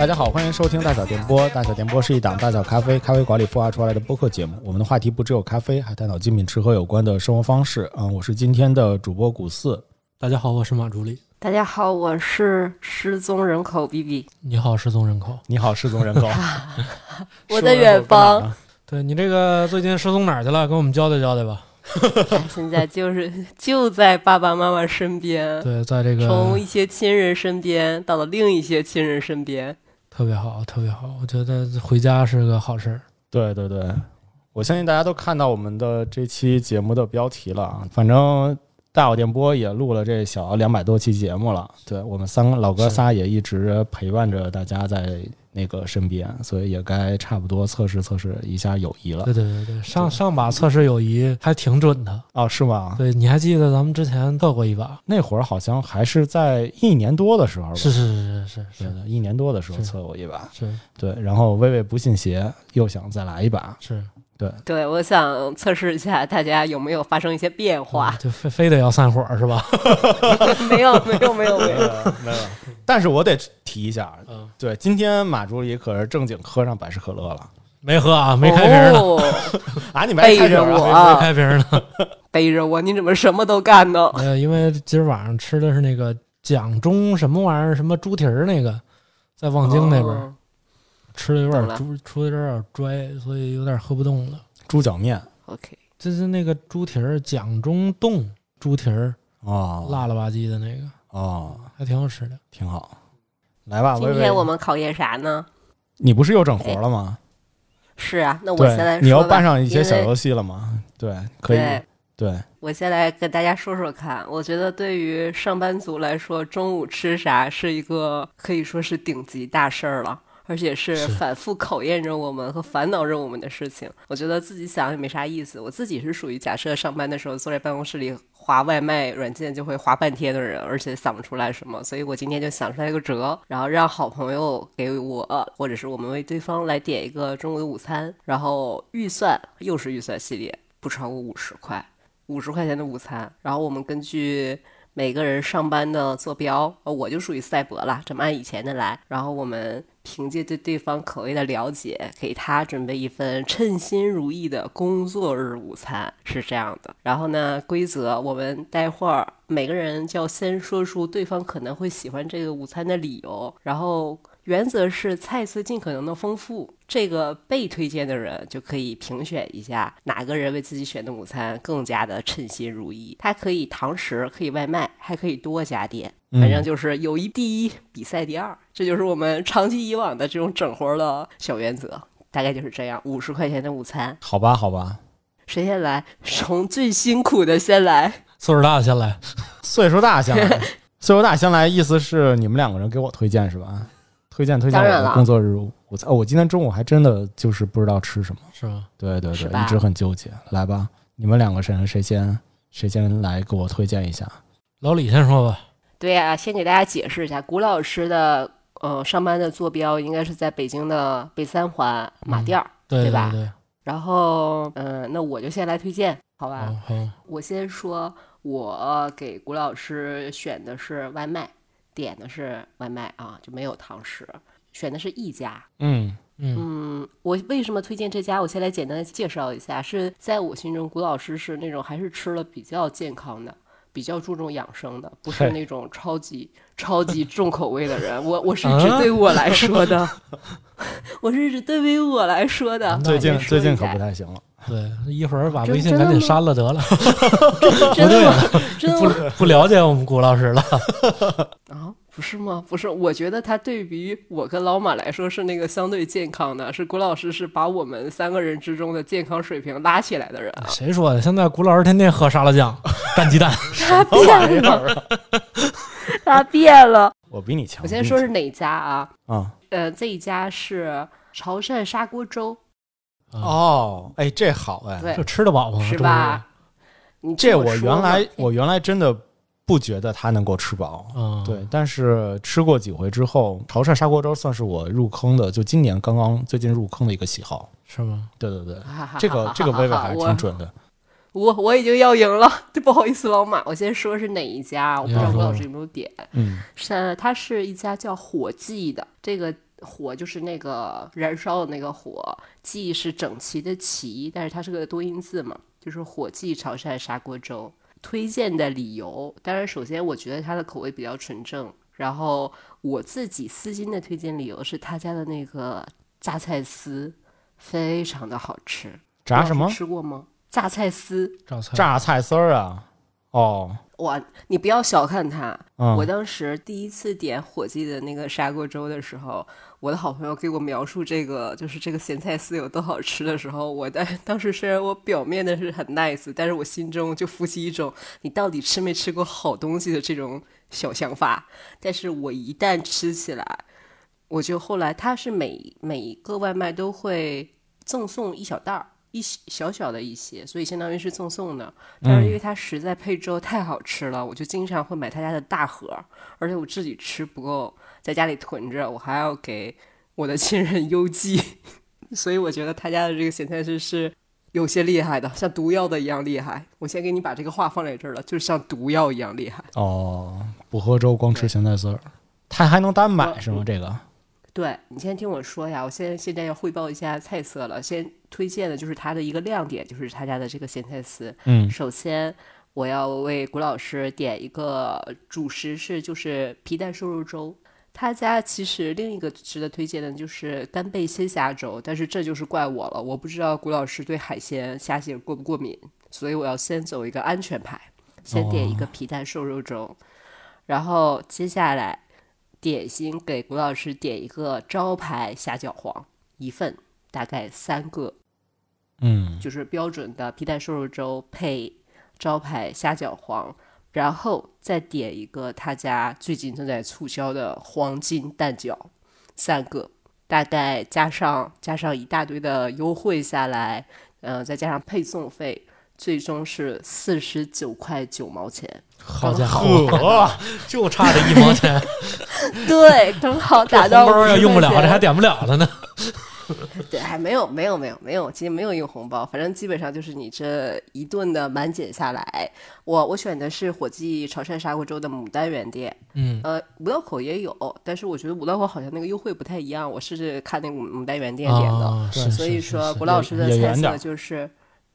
大家好，欢迎收听大小电波。大小电波是一档大小咖啡咖啡馆里孵化出来的播客节目。我们的话题不只有咖啡，还探讨精品吃喝有关的生活方式。嗯，我是今天的主播古四。大家好，我是马助理。大家好，我是失踪人口 B B。你好，失踪人口。你好，失踪人口。我的远方。对你这个最近失踪哪儿去了？跟我们交代交代吧。现在就是 就在爸爸妈妈身边。对，在这个从一些亲人身边到了另一些亲人身边，特别好，特别好。我觉得回家是个好事儿。对对对，我相信大家都看到我们的这期节目的标题了啊。反正大小电波也录了这小两百多期节目了。对我们三个老哥仨也一直陪伴着大家在。那个身边，所以也该差不多测试测试一下友谊了。对对对对，上上把测试友谊还挺准的哦，是吗？对，你还记得咱们之前测过一把？那会儿好像还是在一年多的时候。是是是是是是，一年多的时候测过一把。是，对，然后微微不信邪，又想再来一把。是。对。对，我想测试一下大家有没有发生一些变化，就非非得要散伙是吧？没有没有没有没有。没有，但是我得提一下，嗯，对，今天马助理可是正经喝上百事可乐了，没喝啊，没开瓶呢，啊，你没背着我，没开瓶呢，背着我，你怎么什么都干呢？呃，因为今儿晚上吃的是那个蒋中什么玩意儿，什么猪蹄儿那个，在望京那边。吃的有点猪，出的有点拽，所以有点喝不动了。猪脚面，OK，这是那个猪蹄儿，蒋中洞猪蹄儿啊，辣了吧唧的那个啊，还挺好吃的，挺好。来吧，今天我们考验啥呢？你不是又整活了吗？是啊，那我先来。你要办上一些小游戏了吗？对，可以。对，我先来跟大家说说看。我觉得对于上班族来说，中午吃啥是一个可以说是顶级大事儿了。而且是反复考验着我们和烦恼着我们的事情，我觉得自己想也没啥意思。我自己是属于假设上班的时候坐在办公室里划外卖软件就会划半天的人，而且想不出来什么，所以我今天就想出来一个辙，然后让好朋友给我或者是我们为对方来点一个中午的午餐，然后预算又是预算系列，不超过五十块，五十块钱的午餐，然后我们根据。每个人上班的坐标，我就属于赛博了，这么按以前的来。然后我们凭借对对方口味的了解，给他准备一份称心如意的工作日午餐，是这样的。然后呢，规则我们待会儿每个人就要先说出对方可能会喜欢这个午餐的理由，然后。原则是菜色尽可能的丰富，这个被推荐的人就可以评选一下哪个人为自己选的午餐更加的称心如意。他可以堂食，可以外卖，还可以多家店，反正就是友谊第一，比赛第二。这就是我们长期以往的这种整活的小原则，大概就是这样。五十块钱的午餐，好吧，好吧。谁先来？从最辛苦的先来。岁数大的先来。岁数大先来。岁数大先来，意思是你们两个人给我推荐是吧？推荐推荐我的工作日午餐哦！我今天中午还真的就是不知道吃什么，是吗？对对对，一直很纠结。来吧，你们两个谁谁先谁先来给我推荐一下？老李先说吧。对呀，先给大家解释一下，古老师的呃上班的坐标应该是在北京的北三环马甸儿，对吧？对。然后嗯，那我就先来推荐，好吧？好。我先说，我给古老师选的是外卖。点的是外卖啊，就没有堂食，选的是一家。嗯嗯我为什么推荐这家？我先来简单的介绍一下，是在我心中，古老师是那种还是吃了比较健康的，比较注重养生的，不是那种超级超级重口味的人。我我是指对我来说的，我是指对于我来说的。最近最近可不太行了。对，一会儿把微信赶紧删了得了。不对，不不了解我们谷老师了。啊，不是吗？不是，我觉得他对比我跟老马来说是那个相对健康的，是谷老师是把我们三个人之中的健康水平拉起来的人。谁说的？现在谷老师天天喝沙拉酱、干鸡蛋，他变了，他变了。我比你强。我先说是哪家啊？啊，呃，这一家是潮汕砂锅粥。哦，哎，这好哎，这吃得饱吗？是吧？这我原来我原来真的不觉得它能够吃饱，嗯对。但是吃过几回之后，潮汕砂锅粥算是我入坑的，就今年刚刚最近入坑的一个喜好，是吗？对对对，这个这个微微还是挺准的。我我已经要赢了，不好意思，老马，我先说是哪一家，我不知道你说吴老师有没有点。嗯，是，它是一家叫火记的，这个火就是那个燃烧的那个火，记是整齐的齐，但是它是个多音字嘛，就是火记潮汕砂锅粥。推荐的理由，当然首先我觉得它的口味比较纯正，然后我自己私心的推荐理由是他家的那个榨菜丝非常的好吃。炸什么吃过吗？榨菜丝，榨菜榨菜丝儿啊？哦，哇，你不要小看它。嗯我当时第一次点火鸡的那个砂锅粥的时候，我的好朋友给我描述这个就是这个咸菜丝有多好吃的时候，我当 当时虽然我表面的是很 nice，但是我心中就浮起一种你到底吃没吃过好东西的这种小想法。但是我一旦吃起来，我就后来它是每每一个外卖都会赠送一小袋儿。一小小的一些，所以相当于是赠送的。但是因为它实在配粥太好吃了，我就经常会买他家的大盒，而且我自己吃不够，在家里囤着，我还要给我的亲人邮寄，所以我觉得他家的这个咸菜丝是有些厉害的，像毒药的一样厉害。我先给你把这个话放在这儿了，就是像毒药一样厉害。哦，不喝粥光吃咸菜丝儿，它还能单买是吗？这个对你先听我说呀，我现在现在要汇报一下菜色了。先推荐的就是它的一个亮点，就是他家的这个咸菜丝。嗯首先我要为谷老师点一个主食是就是皮蛋瘦肉粥。他家其实另一个值得推荐的就是干贝鲜虾粥，但是这就是怪我了，我不知道谷老师对海鲜虾蟹过不过敏，所以我要先走一个安全牌，先点一个皮蛋瘦肉粥，然后接下来点心给谷老师点一个招牌虾饺皇一份，大概三个，嗯就是标准的皮蛋瘦肉粥配招牌虾饺皇，然后再点一个他家最近正在促销的黄金蛋饺，三个，大概加上加上一大堆的优惠下来，呃，再加上配送费，最终是四十九块九毛钱。好家伙，就差这一毛钱，对，刚好打到包要用不了，这还点不了了呢。对，还没有没有没有没有，今天没有用红包，反正基本上就是你这一顿的满减下来，我我选的是火鸡潮汕砂锅粥的牡丹园店，嗯，呃，五道口也有，但是我觉得五道口好像那个优惠不太一样，我是看那个牡丹园店点的，啊，所以说古老师的菜色就是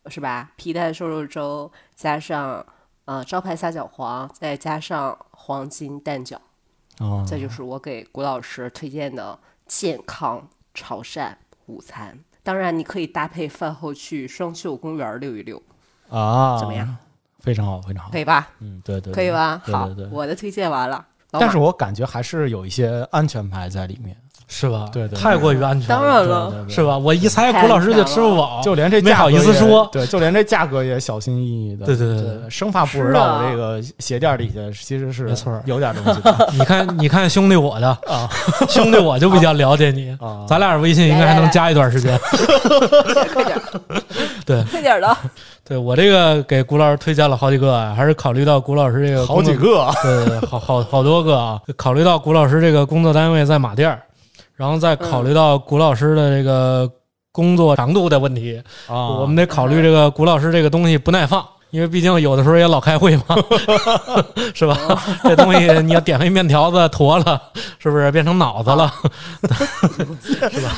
是吧，皮蛋瘦肉粥加上呃招牌虾饺皇，再加上黄金蛋饺。哦，这就是我给谷老师推荐的健康潮汕午餐。当然，你可以搭配饭后去双秀公园溜一溜，啊，怎么样？非常好，非常好可。以吧？嗯，对对，对可以吧？好对对对，我的推荐完了。但是我感觉还是有一些安全牌在里面。是吧？对对对。太过于安全，当然了，是吧？我一猜谷老师就吃不饱，就连这没好意思价格也说。对，就连这价格也小心翼翼的，对对对对。对。生怕不知道啊我这个鞋垫底下其实是没错有点东西。你看，你看兄弟我的啊。兄弟我就比较了解你，啊。咱俩微信应该还能加一段时间。快点儿，对快点儿的。对我这个给谷老师推荐了好几个啊，还是考虑到谷老师这个好几，个啊，对对，对好好好多个啊。考虑到谷老师这个工作单位在马甸儿，然后再考虑到谷老师的这个工作长度的问题，啊我们得考虑这个谷老师这个东西不耐放。因为毕竟有的时候也老开会嘛，是吧？这东西你要点一面条子坨了，是不是变成脑子了？是吧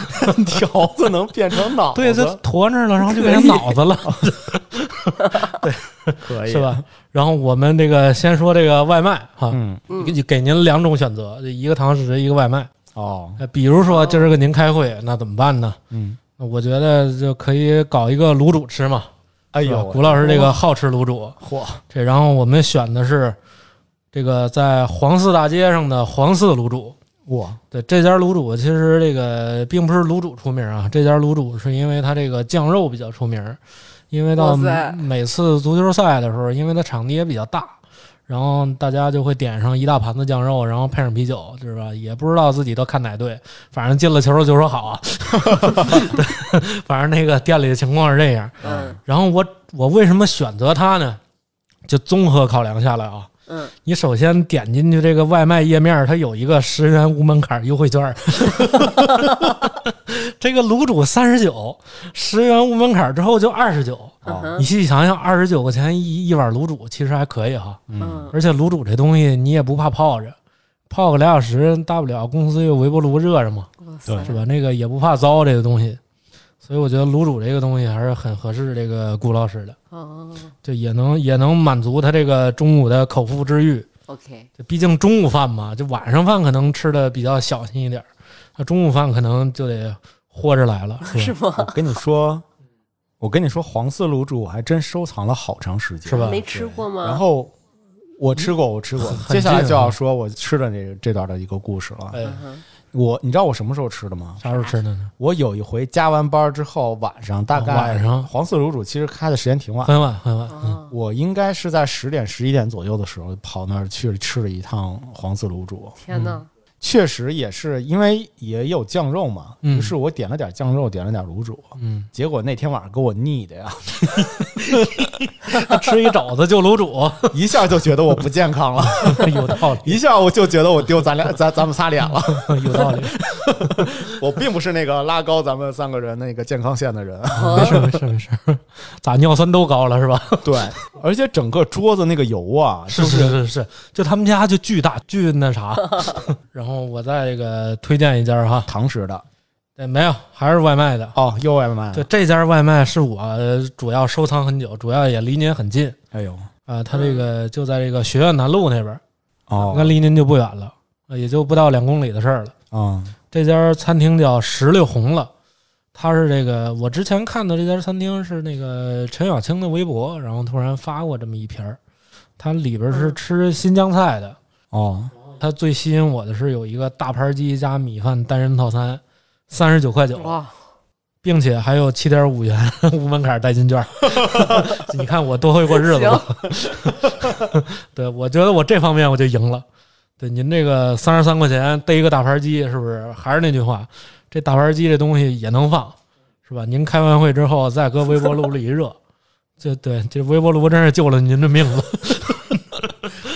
条子能变成脑子，对，这坨那儿了，然后就变成脑子了，对可以是？吧？然后我们这个先说这个外卖哈，嗯，嗯给给您两种选择，一个堂食，一个外卖。哦，呃比如说今儿个您开会，那怎么办呢？嗯，我觉得就可以搞一个卤煮吃嘛。哎呦，谷老师这个好吃卤煮，嚯，这然后我们选的是这个在黄寺大街上的黄寺卤煮。哇，对这家卤煮，其实这个并不是卤煮出名啊，这家卤煮是因为它这个酱肉比较出名。因为到每次足球赛的时候，因为它场地也比较大，然后大家就会点上一大盘子酱肉，然后配上啤酒，是吧？也不知道自己都看哪队，反正进了球就说好啊。对反正那个店里的情况是这样。嗯然后我我为什么选择它呢？就综合考量下来啊，嗯，你首先点进去这个外卖页面，它有一个十元无门槛优惠券儿，这个卤煮三十九，十元无门槛之后就二十九。你细想想，二十九块钱一一碗卤煮，其实还可以哈。而且卤煮这东西你也不怕泡着，泡个俩小时，大不了公司有微波炉热着嘛，对是吧？那个也不怕糟这个东西，所以我觉得卤煮这个东西还是很合适这个顾老师的，哦就也能也能满足他这个中午的口腹之欲。，OK，就毕竟中午饭嘛，就晚上饭可能吃的比较小心一点儿，那中午饭可能就得豁着来了，是吗？我跟你说，我跟你说，黄色卤煮我还真收藏了好长时间，是吧没吃过吗？然后我吃过，我吃过。很接下来就要说我吃的这这段的一个故事了。我你知道我什么时候吃的吗？啥时候吃的呢？我有一回加完班之后，晚上大概哦晚上黄四卤煮其实开的时间挺晚，很晚很晚，我应该是在十点十一点左右的时候跑那儿去吃了一趟黄四卤煮。天哪，确实也是因为也有酱肉嘛，嗯。于是我点了点酱肉，点了点卤煮，嗯，结果那天晚上给我腻的呀，吃一肘子就卤煮，一下就觉得我不健康了，有道理，一下我就觉得我丢咱俩咱咱们仨脸了。有道理，我并不是那个拉高咱们三个人那个健康线的人，没事没事没事，咋尿酸都高了是吧？对，而且整个桌子那个油啊，是就是是是，就他们家就巨大巨那啥，然后我再这个推荐一家哈，堂食的对，没有还是外卖的。哦，又外卖，对，，这家外卖是我主要收藏很久，主要也离您很近哎呦，啊。他这个就在这个学院南路那边，哦，那离您就不远了，啊也就不到两公里的事儿了。嗯这家餐厅叫石榴红了，它是这个我之前看的这家餐厅是那个陈小青的微博，然后突然发过这么一瓶儿，它里边是吃新疆菜的。哦，它最吸引我的是有一个大盘鸡加米饭单人套餐，三十九块九，哇，并且还有七点五元 无门槛代金券。你看我多会过日子吧？对，我觉得我这方面我就赢了。对，您这个三十三块钱逮一个大盘鸡，是不是？还是那句话，这大盘鸡这东西也能放，是吧？您开完会之后再搁微波炉里一热，这对这微波炉真是救了您的命了。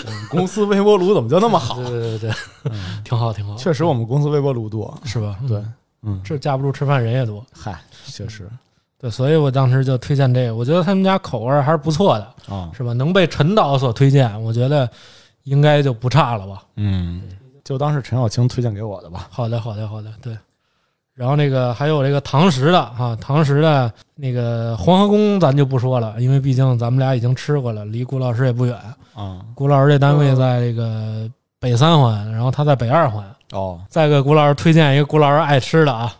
我们公司微波炉怎么就那么好？对对对对，嗯挺好挺好，确实，我们公司微波炉多，是吧？嗯对，嗯，这架不住吃饭人也多。嗨，确实对，所以我当时就推荐这个，我觉得他们家口味还是不错的，啊，是吧？能被陈导所推荐，我觉得应该就不差了吧。嗯，就当是陈小青推荐给我的吧。好的，好的，好的，对。然后那个还有这个堂食的啊，堂食的那个黄河宫咱就不说了，因为毕竟咱们俩已经吃过了，离顾老师也不远。啊，顾老师这单位在这个北三环，然后他在北二环。哦，再给谷老师推荐一个谷老师爱吃的啊，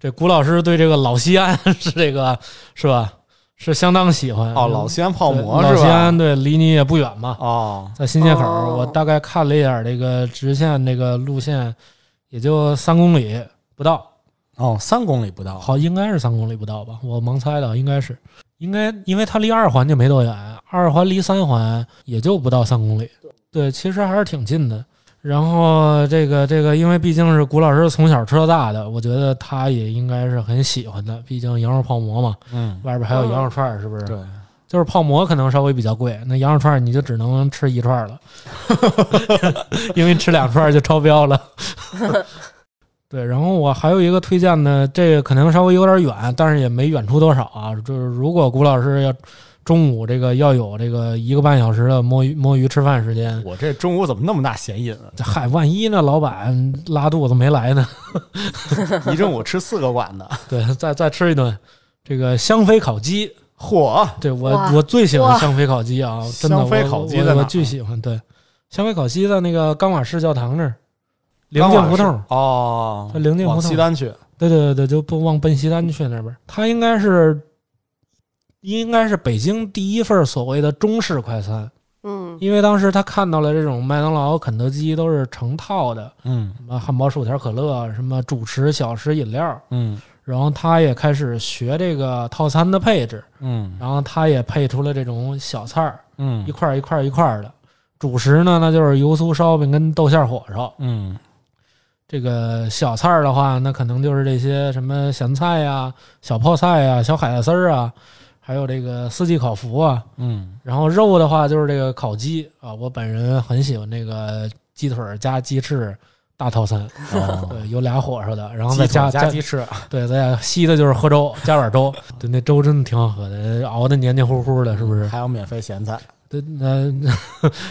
这谷老师对这个老西安 是这个是吧？是相当喜欢哦，老西安泡馍是吧？老西安对，离你也不远嘛，哦，在新街口。哦我大概看了一眼这个直线那个路线，也就三公里不到，哦，三公里不到。好，应该是三公里不到吧？我盲猜的，应该是，应该因为它离二环就没多远，二环离三环也就不到三公里，对，其实还是挺近的。然后这个这个，因为毕竟是古老师从小吃到大的，我觉得他也应该是很喜欢的。毕竟羊肉泡馍嘛，嗯，外边还有羊肉串儿，是不是？对，就是泡馍可能稍微比较贵，那羊肉串儿你就只能吃一串儿了，因为吃两串就超标了。对，然后我还有一个推荐呢，这个可能稍微有点远，但是也没远出多少啊。就是如果古老师要中午这个要有这个一个半小时的摸鱼摸鱼吃饭时间，我这中午怎么那么大闲瘾啊？这嗨，万一那老板拉肚子没来呢？一中午吃四个馆子，对，再再吃一顿这个香妃烤鸡。嚯！对我我最喜欢香妃烤鸡啊，真的，香妃我烤鸡在哪我我巨喜欢。对，香妃烤鸡在那个钢瓦市教堂那儿，临刚晚是近胡同。哦，它临近胡往同西单去。对对对对，就不往奔西单去那边。它应该是应该是北京第一份所谓的中式快餐，嗯。因为当时他看到了这种麦当劳、肯德基都是成套的，嗯。什么汉堡、薯条、可乐，什么主食、小食、饮料。嗯。然后他也开始学这个套餐的配置，嗯。然后他也配出了这种小菜儿，嗯。一块儿一块儿一块儿的。主食呢，那就是油酥烧饼跟豆馅儿火烧。嗯。这个小菜儿的话，那可能就是这些什么咸菜呀、小泡菜呀、小海带丝儿啊，还有这个四季烤福啊。嗯然后肉的话，就是这个烤鸡啊，我本人很喜欢这个鸡腿加鸡翅大套餐，哦对，有俩火烧的，然后再加加鸡翅，对，再加稀的就是喝粥，加碗粥，对，那粥真的挺好喝的，熬的黏黏糊糊的，是不是？还有免费咸菜对，那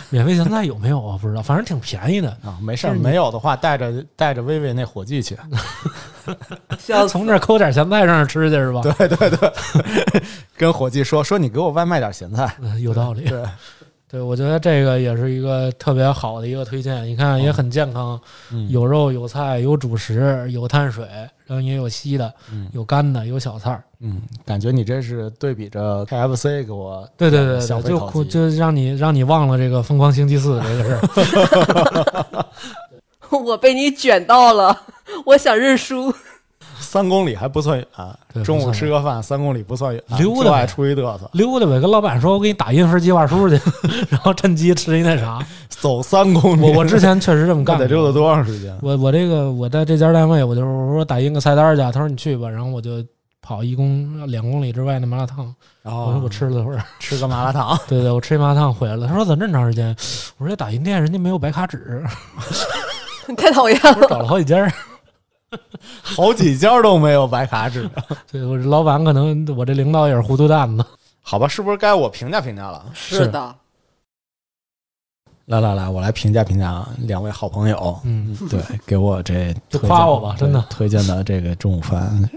免费咸菜有没有啊？不知道，反正挺便宜的。啊，没事儿，没有的话带着带着薇薇那伙计去，笑死从这儿抠点咸菜上那儿吃去是吧？对对对，跟伙计说说你给我外卖点咸菜，嗯，有道理。对，对，我觉得这个也是一个特别好的一个推荐。你看，也很健康，嗯有肉有菜有主食有碳水，然后也有稀的，嗯有干的有小菜儿。嗯，感觉你这是对比着 KFC 给我对对对对，就就让你让你忘了这个疯狂星期四这个事儿。我被你卷到了，我想认输。三公里还不算远，对中午吃个饭三公里不算远，溜达出去嘚瑟，溜达呗，跟老板说，我给你打印份计划书去，然后趁机吃一那啥。走三公里，我我之前确实这么干过，得溜达多长时间？我我这个我在这家单位，我就是我说打印个菜单去，他说你去吧，然后我就跑一公两公里之外的麻辣烫，然我说我吃了会儿，吃个麻辣烫，对对，我吃一麻辣烫回来了。他说怎么这么长时间？我说这打印店人家没有白卡纸，你 太讨厌了。我找了好几家儿。好几家都没有白卡纸。对我这老板可能我这领导也是糊涂蛋子。好吧，是不是该我评价评价了？是的，来来来，我来评价评价两位好朋友，嗯，对，给我这就夸我吧真的推荐的这个中午饭。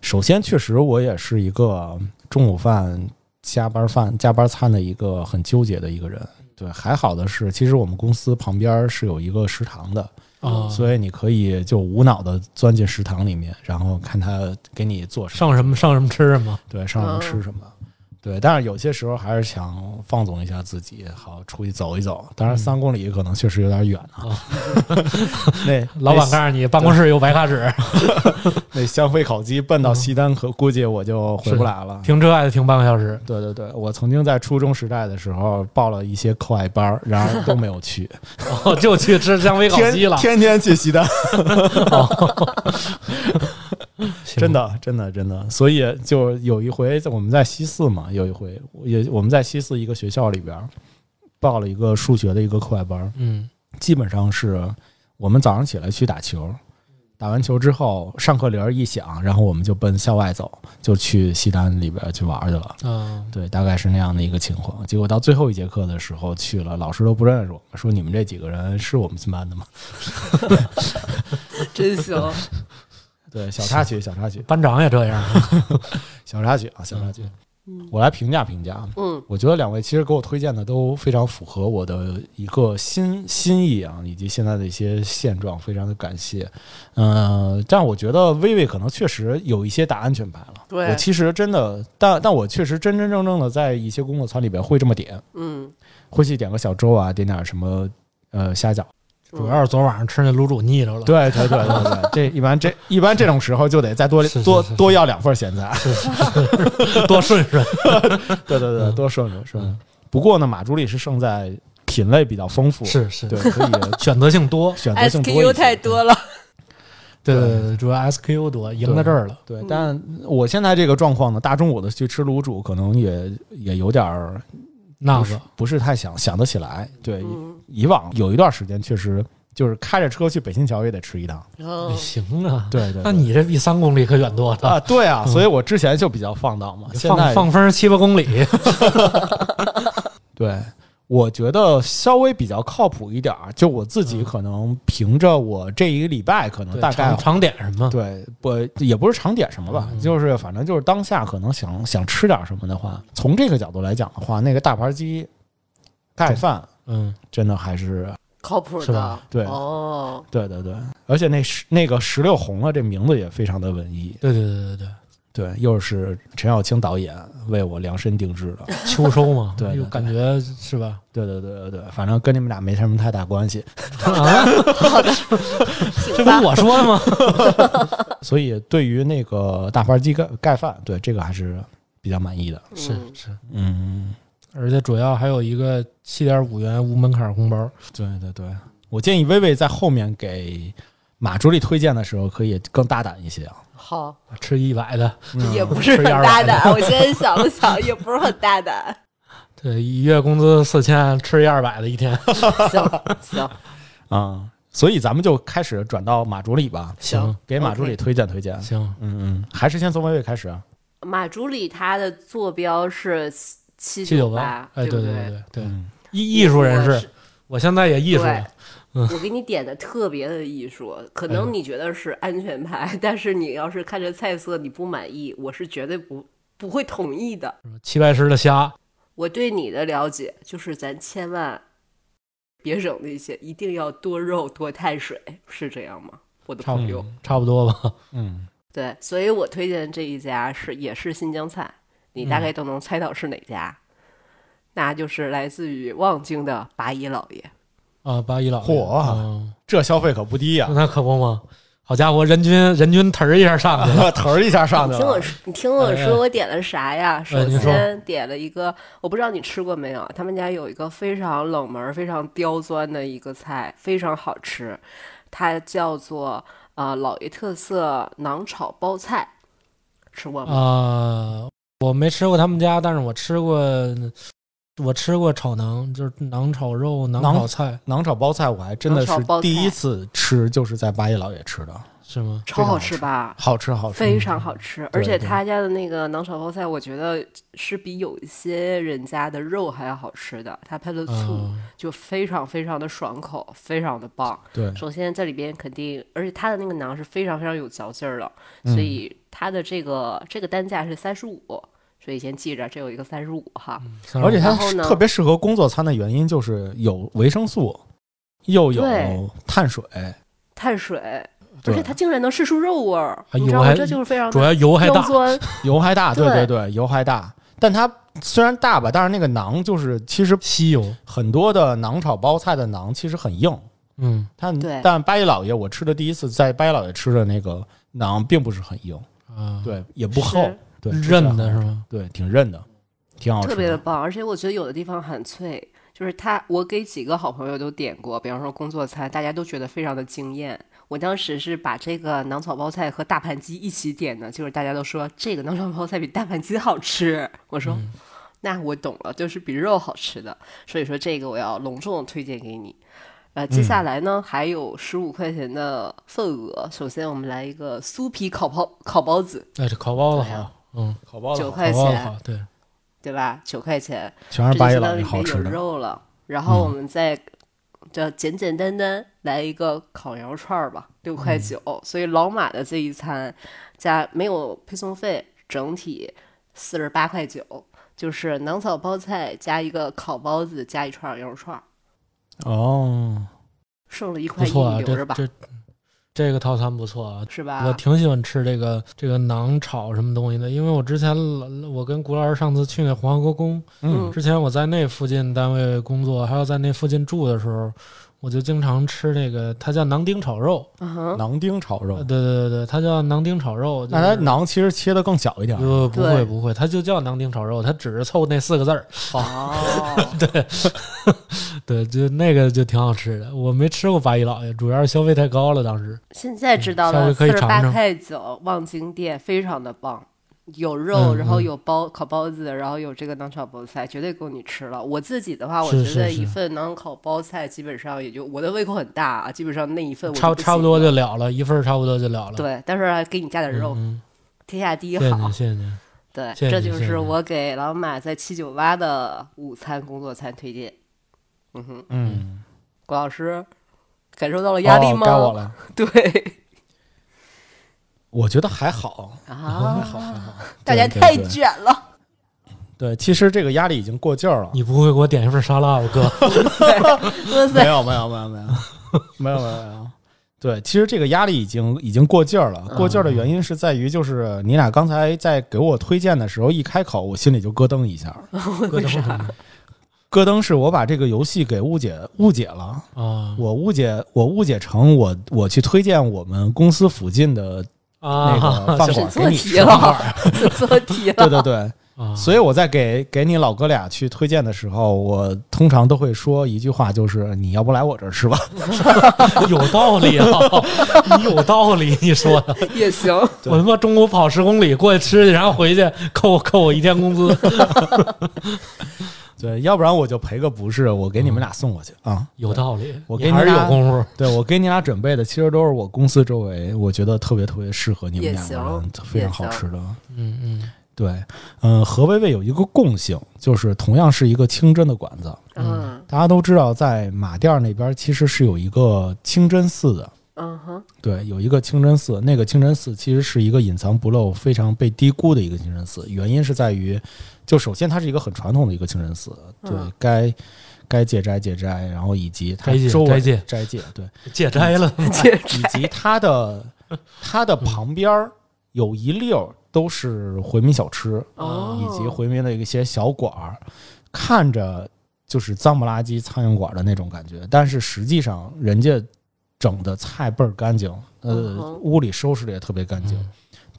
首先，确实我也是一个中午饭加班饭加班餐的一个很纠结的一个人。对，还好的是，其实我们公司旁边是有一个食堂的，啊，所以你可以就无脑的钻进食堂里面，然后看他给你做什么，上什么上什么吃什么。对，上什么吃什么。对，但是有些时候还是想放纵一下自己，好出去走一走。当然，三公里可能确实有点远啊。那 老板告诉你办公室有白卡纸，那香妃烤鸡奔到西单，可估计我就回不来了。停车还得停半个小时。对对对，我曾经在初中时代的时候报了一些课外班，然而都没有去，哦，就去吃香妃烤鸡了。天天天去西单，行真的真的真的。所以就有一回我们在西四嘛，有一回也我们在西四一个学校里边儿报了一个数学的一个课外班儿，嗯基本上是我们早上起来去打球，打完球之后上课铃儿一响，然后我们就奔校外走，就去西单里边去玩去了。嗯，对，大概是那样的一个情况。结果到最后一节课的时候去了，老师都不认识我们，说你们这几个人是我们新班的吗？真行。对，小插曲，小插曲，班长也这样。小插曲啊，小插曲。嗯我来评价评价。嗯我觉得两位其实给我推荐的都非常符合我的一个心心意啊，以及现在的一些现状，非常的感谢。呃，但我觉得薇薇可能确实有一些打安全牌了。对我其实真的，但但我确实真真正正的在一些工作餐里边会这么点，嗯，会去点个小粥啊，点点什么呃虾饺。主要是昨晚上吃那卤煮腻着了。对对对对对，这一般这一般这种时候就得再多是是多是是多要两份咸菜。多顺顺。对对对，嗯多顺顺顺顺。不过呢，马助理是胜在品类比较丰富，是是，对，可以 选择性多。选择性多 SKU 太多了。对对对，主要 SKU 多，赢在这儿了。对，但我现在这个状况呢，大中午的去吃卤煮，可能也也有点儿那个不是太想想得起来。对，嗯，以往有一段时间确实就是开着车去北新桥也得吃一趟。哦行啊。对对，对那你这比三公里可远多了。啊，对啊，嗯 所以我之前就比较放荡嘛，现在放放风七八公里，对。我觉得稍微比较靠谱一点儿，就我自己可能凭着我这一个礼拜，可能大概常常点什么？对，不也不是常点什么吧，嗯。就是反正就是当下可能想想吃点什么的话，从这个角度来讲的话，那个大盘鸡盖饭嗯，真的还是靠谱的。是吧。对。哦，对对对，而且那石那个石榴红了这名字也非常的文艺，对对对对对，对，又是陈小青导演为我量身定制的，秋收嘛，对对对。感觉是吧？对对对对对，反正跟你们俩没什么太大关系，啊，这不是我说的吗？所以对于那个大盘鸡盖盖饭，对这个还是比较满意的，是嗯。是，嗯。而且主要还有一个七点五元无门槛红包，对对对，我建议薇薇在后面给马助理推荐的时候，可以更大胆一些啊。好，吃一百的，嗯也不是很吃200的大 胆。我现在想了想，也不是很大胆。对，一月工资四千，吃一二百的一天，行行，啊，所以咱们就开始转到马助理吧，行给马助理推荐推荐。行，嗯嗯，还是先从薇薇开始啊。马助理他的坐标是七七九八，哎，对不对对对，嗯艺艺术人士，我现在也艺术了，我给你点的特别的艺术，可哎能你觉得是安全牌，但是你要是看着菜色你不满意，我是绝对不不会同意的。齐白石的虾，我对你的了解就是，咱千万别整那些，一定要多肉多碳水，是这样吗？我的差不朋友，多差不多吧。嗯，对，所以我推荐这一家是也是新疆菜，你大嗯概都能猜到是哪家，那就是来自于望京的八一老爷。啊，八一老爷，嚯嗯这消费可不低呀、那可不嘛！好家伙，人均人均腾儿一下上去了。腾儿一下上去了。你听我说，你听我哎哎说，我点了啥呀？首您说先点了一个，我不知道你吃过没有，他们家有一个非常冷门、非常刁钻的一个菜，非常好吃，它叫做呃老爷特色馕炒包菜，吃过吗？啊，我没吃过他们家，但是我吃过，我吃过炒馕，就是馕炒肉、馕馕炒菜，馕炒包菜，我还真的是第一次吃，就是在八一老爷吃的，是吗？超好吃吃吧？好吃好吃。非常好吃，而且他家的那个馕炒包菜，我觉得是比有一些人家的肉还要好吃的。他配了醋，啊，就非常非常的爽口，非常的棒。对，首先在里边肯定，而且他的那个馕是非常非常有嚼劲儿的，嗯所以他的这个这个单价是三十五，所以先记着，这有一个三十五哈。而且它特别适合工作餐的原因就是有维生素，又有碳水，碳水，而且它竟然能试出肉味儿，还油还你知道吗？这就是非常主要油还大，油还大，对对对对，油还大。但它虽然大吧，但是那个馕就是其实吸油，很多的馕炒包菜的馕其实很硬。嗯它但八一老爷我吃的第一次在八一老爷吃的那个馕并不是很硬，啊，，对，也不厚是，对，韧的是吗？对，挺韧的，挺好吃特别的棒，而且我觉得有的地方很脆，就是它，我给几个好朋友都点过，比方说工作餐，大家都觉得非常的惊艳。我当时是把这个囊草包菜和大盘鸡一起点的，就是大家都说这个囊草包菜比大盘鸡好吃，我说、嗯那我懂了，就是比肉好吃的，所以说这个我要隆重推荐给你。呃，接下来呢、还有十五块钱的份额，首先我们来一个酥皮烤包烤包子，哎，这烤包子好，嗯，烤包子九块钱。对，对吧？九块钱，相当于有好吃的。肉了。然后我们再这简简单单来一个烤羊肉串吧，六块九。所以老马的这一餐加没有配送费，整体四十八块九，就是囊草包菜加一个烤包子加一串羊肉串，哦，剩了一块一，留着吧，这这这个套餐不错啊。是吧？我挺喜欢吃这个这个馕炒什么东西的，因为我之前老我跟谷老师上次去那黄河宫，嗯之前我在那附近单位工作，还有在那附近住的时候，我就经常吃那个，它叫囊丁炒肉。嗯哼，馕丁炒肉呃，对对对对，它叫囊丁炒肉。那它馕其实切的更小一点。呃不对会不会，它就叫囊丁炒肉，它只是凑那四个字儿。哦，对，对就那个就挺好吃的。我没吃过八一老爷，主要是消费太高了，当时。现在知道下了，四十可以尝尝八块九，望京店非常的棒，有肉，嗯然后嗯有包烤包子，然后有这个馕炒包菜，绝对够你吃了。我自己的话，我觉得一份馕烤包菜基本上也就我的胃口很大啊，基本上那一份我差差不多就了了，一份差不多就了了。对，但是给你加点肉，嗯，天下第一嗯谢谢好，。谢谢您。对，这就是我给老马在七九八的午餐工作餐推荐。嗯哼，嗯，郭老师感受到了压力哦吗？该我了。对我觉得还好，还啊，好，还好。大家太卷了。对，其实这个压力已经过劲儿了。你不会给我点一份沙拉吧，哥？没有，没有，没有，没有，没有，没有，没有。对，其实这个压力已经已经过劲儿了。过劲儿的原因是在于，就是你俩刚才在给我推荐的时候，一开口，我心里就咯噔一下。为啥？咯噔是我把这个游戏给误解误解了，啊我误解我误解成我我去推荐我们公司附近的那啊个，饭选馆给你错题吃饭馆。了，选错题了。对对对，啊，所以我在给给你老哥俩去推荐的时候，我通常都会说一句话，就是你要不来我这儿吃吧。有道理啊，你有道理，你说的。也行，我他妈中午跑十公里过去吃去，然后回去扣扣我一天工资。对，要不然我就赔个不是，我给你们俩送过去啊。有道理，我你还是给你俩有功夫。对我给你俩准备的，其实都是我公司周围，我觉得特别特别适合你们也两个人，非常好吃的。嗯嗯对，嗯，何薇薇有一个共性，就是同样是一个清真的馆子。嗯大家都知道，在马甸儿那边其实是有一个清真寺的。嗯哼，对，有一个清真寺，那个清真寺其实是一个隐藏不露、非常被低估的一个清真寺。原因是在于，就首先它是一个很传统的一个清真寺，对嗯，该该戒斋戒斋，然后以及它斋戒周围斋戒斋戒，对，戒斋了，戒 以及它的它的旁边儿有一溜儿都是回民小吃，哦，以及回民的一些小馆儿，看着就是脏不拉几苍蝇馆的那种感觉，但是实际上人家整的菜倍儿干净，呃，屋里收拾的也特别干净，嗯。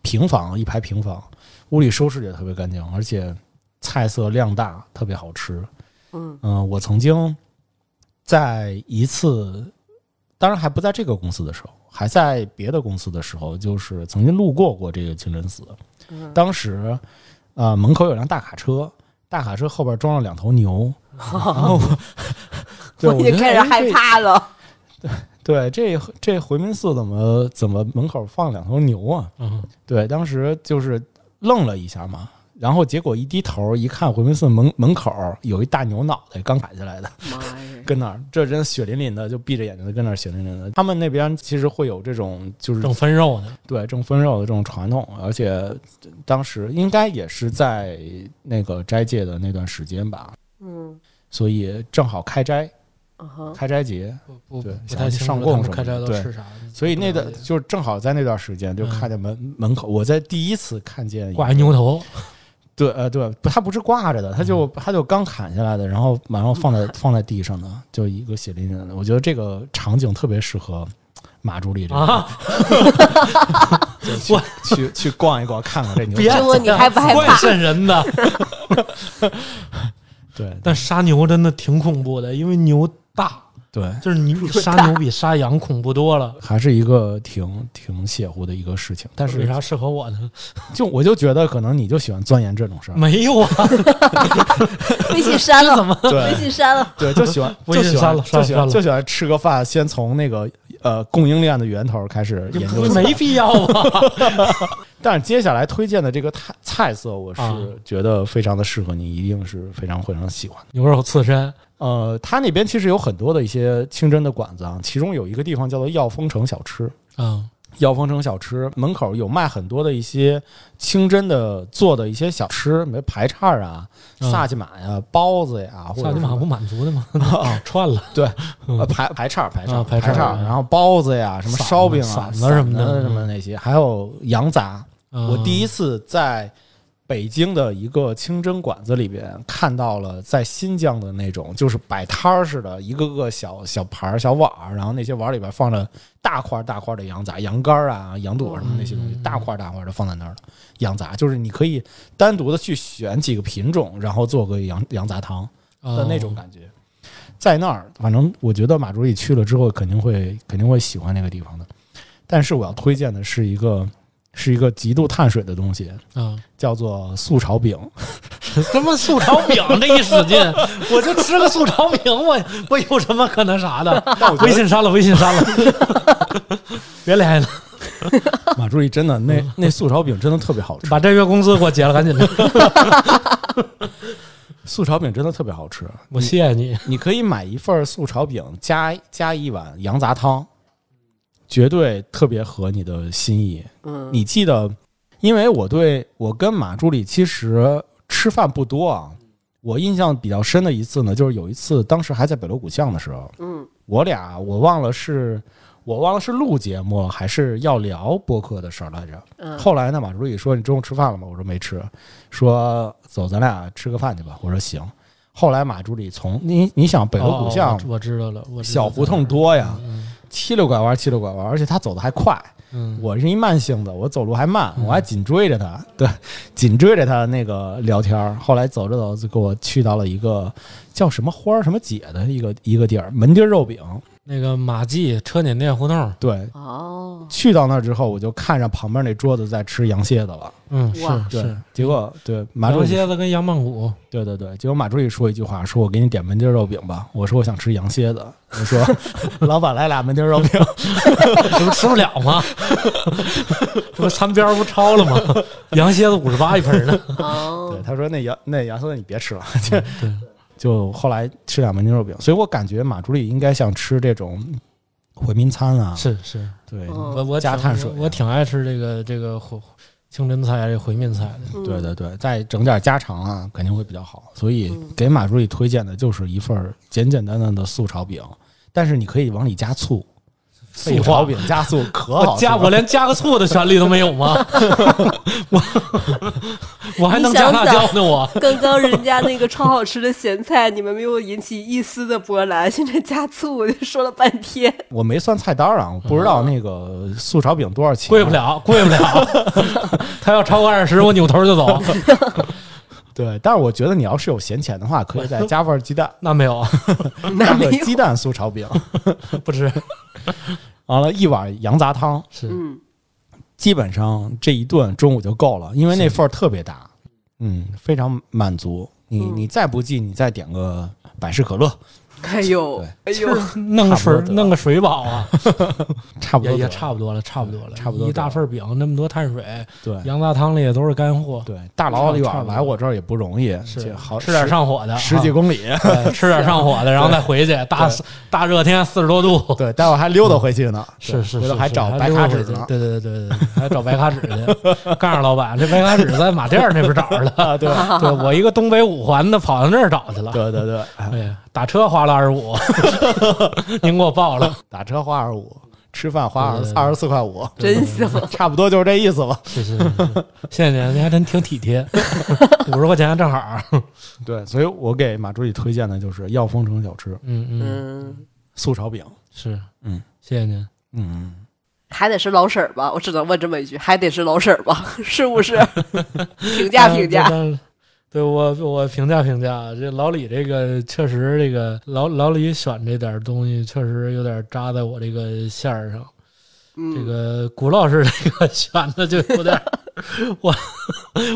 平房一排平房，屋里收拾的也特别干净，而且菜色量大，特别好吃。嗯嗯、我曾经在一次，当然还不在这个公司的时候，还在别的公司的时候，就是曾经路过过这个清真寺。嗯当时，呃，门口有辆大卡车，大卡车后边装了两头牛，然后我，我已经觉得哎开始害怕了。对，这这回民寺怎么怎么门口放两头牛啊？嗯，对，当时就是愣了一下嘛，然后结果一低头一看，回民寺门门口有一大牛脑袋刚砍下来的，妈呀！跟那儿，这人血淋淋的，就闭着眼睛的跟那儿血淋淋的。他们那边其实会有这种就是正分肉的。对正分肉的这种传统，而且当时应该也是在那个斋戒的那段时间吧，嗯所以正好开斋开斋节，不不对不太清楚上供什么开斋的对都吃啥，所以那个就是正好在那段时间就嗯看见门门口，我在第一次看见挂一牛头，对，呃，对，不，它不是挂着的，它就它就刚砍下来的，然后然后放在放在地上的，就一个血淋淋的。我觉得这个场景特别适合马助理这个，啊，就去去去逛一逛，看看这牛。别师傅你害不害怪怕？瘆人的。对但杀牛真的挺恐怖的，因为牛大，对，就是你杀牛比杀羊恐怖多了。还是一个挺挺邪乎的一个事情。但是为啥适合我呢？就我就觉得可能你就喜欢钻研这种事儿，没有啊，微信删了，怎么？微信删了。对，就喜欢微就喜欢信删了就喜删了欢就喜欢吃个饭，先从那个呃供应链的源头开始研究。没必要啊。但是接下来推荐的这个菜菜色，我是啊觉得非常的适合你，一定是非常非常喜欢的。牛肉刺身，呃，他那边其实有很多的一些清真的馆子啊，其中有一个地方叫做药丰城小吃。嗯耀丰城小吃门口有卖很多的一些清真的做的一些小吃，什么排叉啊、嗯。萨琪玛呀、包子呀，或者是萨琪玛不满足的吗？啊，串了，对，呃排排叉排叉啊排叉叉，然后包子呀、什么烧饼啊、馓子什么的什么那些，还有羊杂。我第一一次在北京的一个清真馆子里边看到了在新疆的那种，就是摆摊儿似的，一个个小小盘儿、小碗儿，然后那些碗里边放着大块大块的羊杂、羊肝儿啊、羊肚什么那些东西，大块大块的放在那儿的羊杂，就是你可以单独的去选几个品种，然后做个羊羊杂汤的那种感觉。在那儿，反正我觉得马助理去了之后肯定会肯定会喜欢那个地方的。但是我要推荐的是一个是一个极度碳水的东西，啊，叫做素炒饼。什么素炒饼 这一使劲，我就吃个素炒饼，我我有什么可那啥的？微信删了，微信删了，别联系了，马助理真的那那素炒饼真的特别好吃，把这月工资给我结了，赶紧的，素炒饼真的特别好吃。我谢谢你。你可以买一份素炒饼，加加一碗羊杂汤，绝对特别合你的心意。嗯，你记得，因为我对我跟马助理其实吃饭不多啊。我印象比较深的一次呢，就是有一次，当时还在北锣鼓巷的时候，嗯我俩我忘了是我忘了是录节目还是要聊播客的事儿来着。嗯，后来呢，马助理说：“你中午吃饭了吗？”我说：“没吃。”说：“走，咱俩吃个饭去吧。”我说：“行。”后来马助理从你你想北锣鼓巷哦我知道了，我小胡同多呀，嗯七溜拐弯七溜拐弯，而且他走的还快。嗯，我是一慢性子，我走路还慢，嗯我还紧追着他，对，紧追着他那个聊天儿。后来走着走，就给我去到了一个叫什么花儿什么姐的一个一个地儿，门钉肉饼。那个马记车碾店胡同，对，哦，去到那儿之后，我就看着旁边那桌子在吃羊蝎子了。嗯，哇是对是，，结果对马助理蝎子跟羊棒骨，对对对，结果马助理说一句话，说我给你点门钉肉饼吧。我说我想吃羊蝎子。我说 老板来俩门钉肉饼。这不吃不了吗？这不餐标不超了吗？羊蝎子五十八一盆呢。哦对，，他说那羊那羊蝎子你别吃了。对，就后来吃两门牛肉饼，所以我感觉马助理应该像吃这种回民餐啊。是是，对，嗯我我加碳水我我挺爱吃这个这个回清真菜这回民菜的。嗯对对对，再整点家常啊，肯定会比较好。所以嗯给马助理推荐的就是一份儿简简单单的素炒饼，但是你可以往里加醋。废话素炒饼加醋 可好加我连加个醋的权利都没有吗？我我还能加辣椒呢，我刚刚人家那个超好吃的咸菜，你们没有引起一丝的波澜，现在加醋，我就说了半天。我没算菜单啊，我不知道那个素炒饼多少钱。贵不。了，贵不了。他要超过二十，我扭头就走。对，但是我觉得你要是有闲钱的话，可以再加份鸡蛋，那没有啊，那个鸡蛋酥炒饼，不吃。完了，一碗羊杂汤，是嗯，基本上这一顿中午就够了，因为那份儿特别大，嗯，非常满足。你嗯。你再不济，你再点个百事可乐，哎呦，哎呦，弄个水弄个水饱啊，也 也差不多得了。差不多了，差不多了，差不多一大份饼，那么多碳水，对。羊杂汤里也都是干货，对，大老远来我这儿也不容易，是好吃点上火的，十十几啊。公里，吃点上火的，然后再回去，大大热天四十多度，对，待会儿还溜达回去呢，是是，回头还找白卡纸呢，对对对对对，还找白卡纸去。告诉老板，这白卡纸在马甸儿那边找着的。啊，对。对我一个东北五环的跑到那儿找去了。对对对，哎哎，打车花了二十五，您给我报了。打车花二十五，吃饭花二对对对二十四块五，真行，差不多就是这意思吧。是是是，是谢谢您，您还真挺体贴，五十块钱正好。对，所以我给马助理推荐的就是耀丰城小吃嗯嗯，嗯，素炒饼，是，嗯，谢谢您。嗯，还得是老婶儿吧？我只能问这么一句，还得是老婶儿吧？是不是？评价评价，但对我我评价评价，这老李这个确实这个老老李选这点东西确实有点扎在我这个线儿上。嗯，这个古老师这个选的就有点，我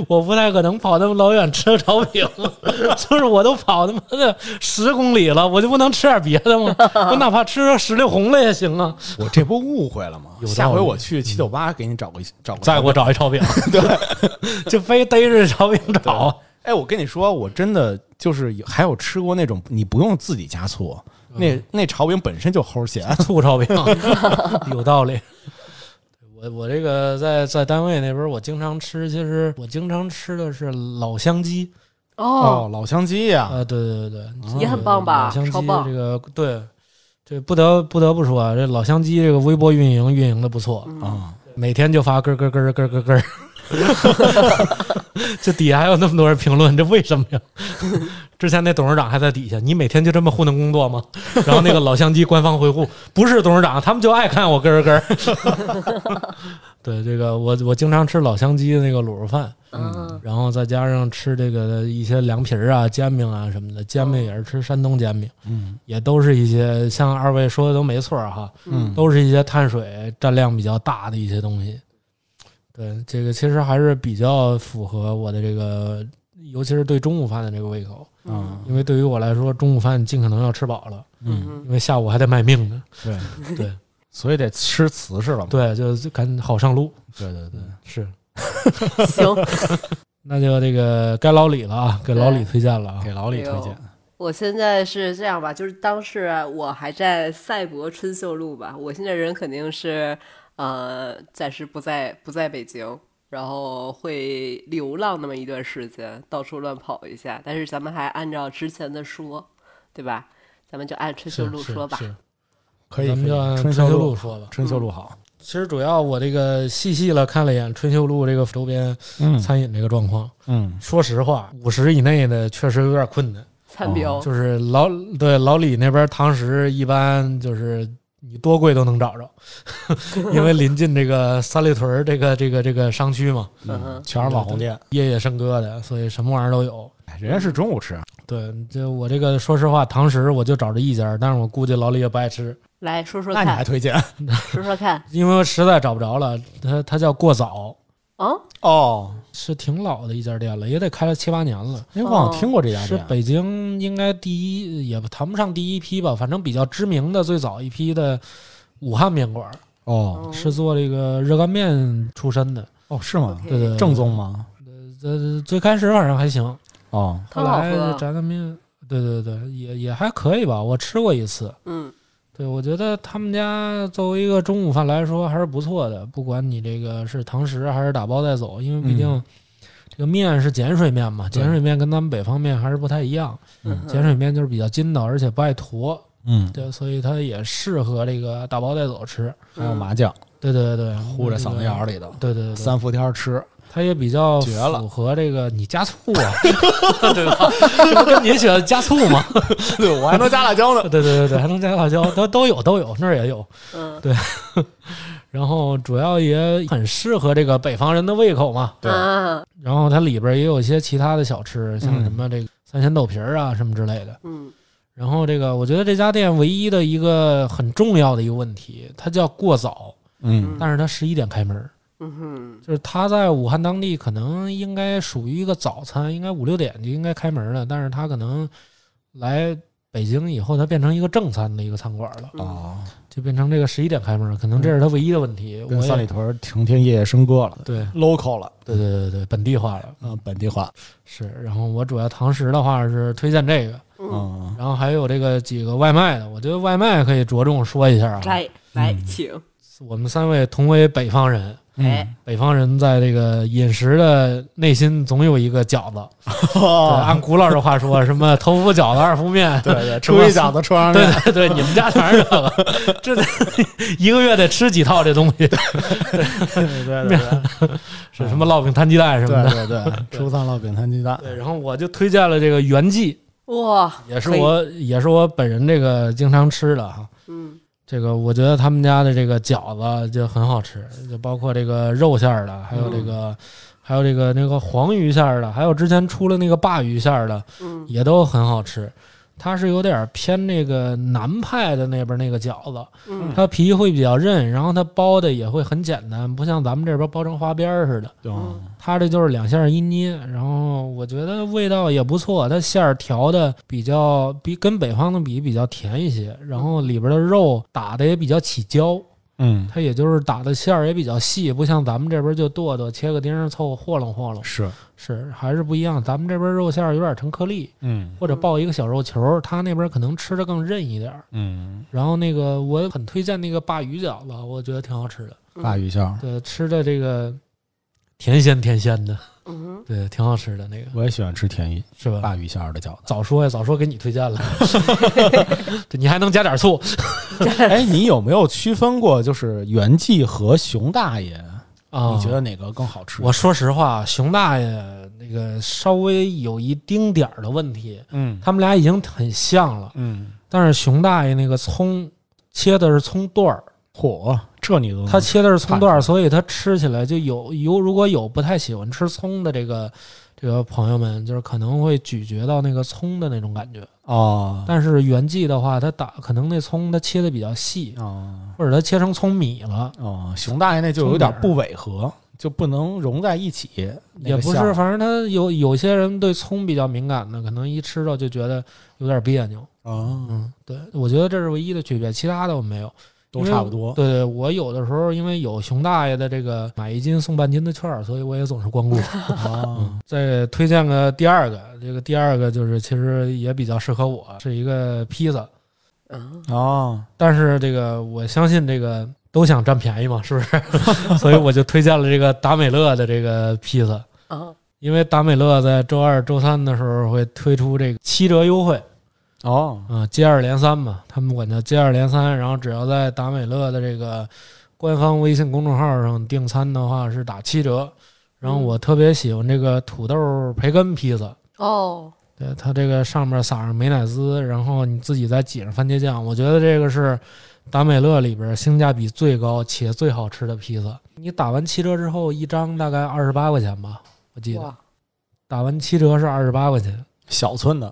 我不太可能跑那么老远吃炒饼，就是我都跑他妈的十公里了，我就不能吃点别的吗？我哪怕吃个石榴红了也行啊！我这不误会了吗？下回我去七九八给你找个找个，再给我。找一炒饼，对，就非逮着炒饼找。哎，我跟你说，我真的就是还有吃过那种你不用自己加醋，那那炒饼本身就齁咸。醋炒饼，有道理。我我这个在在单位那边，我经常吃，其实我经常吃的是老乡鸡哦，老乡鸡呀，啊，对对对对，哦也很棒吧老乡鸡超棒这个对，这不得不得不说啊，这老乡鸡这个微博运营运营的不错，嗯啊，每天就发咯咯咯咯咯咯，这底下还有那么多人评论，这为什么呀？之前那董事长还在底下，你每天就这么糊弄工作吗？然后那个老乡鸡官方回复，不是董事长，他们就爱看我咯咯咯。对，这个我我经常吃老乡鸡的那个卤肉饭，嗯，然后再加上吃这个一些凉皮儿啊、煎饼啊什么的，煎饼也是吃山东煎饼，嗯也都是一些像二位说的都没错哈，嗯都是一些碳水占量比较大的一些东西。对，这个其实还是比较符合我的这个，尤其是对中午饭的这个胃口，嗯因为对于我来说，中午饭尽可能要吃饱了，嗯，因为下午还得卖命呢。对，对所以得吃瓷实了嘛。对，就就赶紧好上路。对对对，是，行，那就这个该老李了啊，给老李推荐了啊。给老李推荐。我现在是这样吧，就是当时我还在赛博春秀路吧，我现在人肯定是呃暂时不在不在北京，然后会流浪那么一段时间，到处乱跑一下。但是咱们还按照之前的说，对吧？咱们就按春秀路说吧。可以，咱们就按春秀路，说吧。春秀路好。其实主要我这个细细了看了一眼春秀路这个周边嗯餐饮这个状况，嗯说实话，五十以内的确实有点困难。餐标、就是老对老李那边堂食一般就是你多贵都能找着，因为临近这个三里屯儿这个这个这个商区嘛，嗯全是网红店。夜夜笙歌的，所以什么玩意儿都有。哎人家是中午吃，对，就我这个说实话，堂食我就找这一家，但是我估计老李也不爱吃，来说说那你还，推荐？说说看。因为我实在找不着了。它它叫过早，哦，哦，是挺老的一家店了，也得开了七八年了。因为忘了听过这家是店。北京应该第一，也谈不上第一批吧，反正比较知名的最早一批的武汉面馆，哦是做这个热干面出身的。哦，是吗？对对，对正宗吗？呃，最开始反正还行，哦，后来喝。炸酱面，对对对，也也还可以吧。我吃过一次，嗯对我觉得他们家作为一个中午饭来说还是不错的，不管你这个是堂食还是打包带走，因为毕竟嗯这个面是碱水面嘛，对碱水面跟咱们北方面还是不太一样。嗯碱水面就是比较筋道，而且不爱坨，嗯，对，所以它也适合这个打包带走吃。还有麻酱对对对对，糊在嗓子眼儿里。里的，对对对对，三伏天吃。它也比较绝了符合这个你加醋啊，对吧？这不跟你喜欢加醋吗？对，我还能加辣椒呢。对对对对，还能加辣椒，都都有都有，那儿也有。嗯 然后主要也很适合这个北方人的胃口嘛。对啊然后它里边也有一些其他的小吃，像嗯什么这个三鲜豆皮儿啊什么之类的。嗯然后这个我觉得这家店唯一的一个很重要的一个问题，它叫过早，嗯但是它十一点开门，嗯哼。就是他在武汉当地可能应该属于一个早餐，应该五六点就应该开门了，但是他可能来北京以后，他变成一个正餐的一个餐馆了，嗯。哦，就变成这个十一点开门，可能这是他唯一的问题。跟三里屯成天夜夜笙歌了对，local 了，对对对对，本地化了。嗯，本地化，是。然后我主要堂食的话是推荐这个，嗯，嗯，然后还有这个几个外卖的，我觉得外卖可以着重说一下啊。来来嗯。请，我们三位同为北方人，哎，北方人在这个饮食的内心总有一个饺子。哦，按古老的话说，什么头伏饺子、二伏面，对对，初一饺子，初二对面，对对，你们家全是这个，这得 一个月得吃几套这东西，对 对对。对是什么烙饼摊鸡蛋什么的。对对对，初三烙饼摊鸡蛋，对，然后我就推荐了这个袁记，哇，也是我也是我本人这个经常吃的哈。嗯这个我觉得他们家的这个饺子就很好吃，就包括这个肉馅儿的，还有这个，还有这个那个黄鱼馅儿的，还有之前出了那个鲅鱼馅儿的，嗯也都很好吃。它是有点偏那个南派的那边那个饺子，嗯。它皮会比较韧，然后它包的也会很简单，不像咱们这边包成花边儿似的。嗯。它这就是两馅一捏，然后我觉得味道也不错，它馅儿调的比较比跟北方的比比较甜一些，然后里边的肉打的也比较起胶，嗯，它也就是打的馅儿也比较细，不像咱们这边就剁剁切个丁儿凑合和弄和弄，是，是还是不一样。咱们这边肉馅儿有点成颗粒，嗯或者爆一个小肉球儿，它那边可能吃的更韧一点儿。嗯，然后那个我很推荐那个鲅鱼饺子，我觉得挺好吃的，鲅鱼馅儿，对，吃的这个甜鲜甜鲜的。嗯，对，挺好吃的那个，我也喜欢吃甜鱼是吧？鲅鱼馅儿的饺子。早说呀，早说给你推荐了，对你还能加点醋哎，你有没有区分过，就是袁记和熊大爷？啊？你觉得哪个更好吃？我说实话，熊大爷那个稍微有一丁点儿的问题，嗯他们俩已经很像了，嗯，但是熊大爷那个葱切的是葱段儿，嚯，这你都能他切的是葱段所以他吃起来就有有如果有不太喜欢吃葱的这个这个朋友们，就是可能会咀嚼到那个葱的那种感觉。哦但是原记的话，它打可能那葱它切的比较细，哦或者它切成葱米了，哦，熊大爷那就有点不违和，就不能融在一起。那也不是，反正他有有些人对葱比较敏感的，可能一吃到就觉得有点别扭。哦，嗯，对，我觉得这是唯一的区别，其他的我没有。都差不多。对对，我有的时候因为有熊大爷的这个买一斤送半斤的券儿，所以我也总是光顾。啊，嗯，再推荐个第二个，这个第二个就是其实也比较适合我，是一个披萨。嗯哦，但是这个我相信这个都想占便宜嘛，是不是？所以我就推荐了这个达美乐的这个披萨，啊因为达美乐在周二、周三的时候会推出这个七折优惠哦，啊，接二连三嘛，他们管叫接二连三。然后只要在达美乐的这个官方微信公众号上订餐的话是打七折。然后我特别喜欢这个土豆培根披萨，哦，对它这个上面撒上美乃滋，然后你自己再挤上番茄酱，我觉得这个是达美乐里边性价比最高且最好吃的披萨。你打完七折之后，一张大概二十八块钱吧，我记得，打完七折是二十八块钱。小寸的，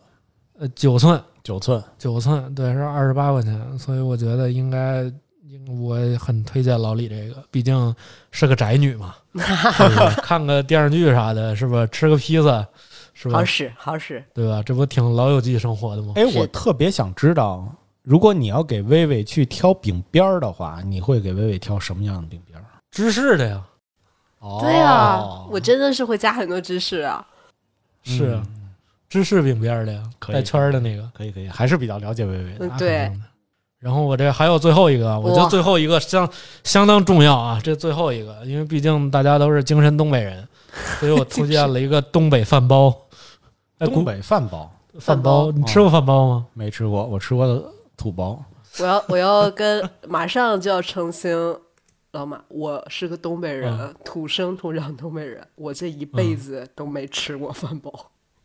呃九寸九寸，九寸，对，是二十八块钱，所以我觉得应该，应我很推荐老李这个，毕竟是个宅女嘛，看个电视剧啥的，是吧？吃个披萨，是吧好？使好使。对吧？这不挺老友记生活的吗？哎，我特别想知道，如果你要给薇薇去挑饼边儿的话，你会给薇薇挑什么样的饼边儿？芝士的呀，哦对啊，我真的是会加很多芝士啊。是芝士饼边儿的呀，带圈儿的那个。可以可以，还是比较了解薇薇的。嗯，对。然后我这还有最后一个，我觉得最后一个相相当重要啊，这最后一个，因为毕竟大家都是精神东北人，所以我推荐了一个东北饭包。哎，东北饭包饭包，你吃过饭包吗？没吃过，我吃过的土包。我要我要跟马上就要澄清，老马，我是个东北人，嗯土生土长东北人，我这一辈子都没吃过饭包，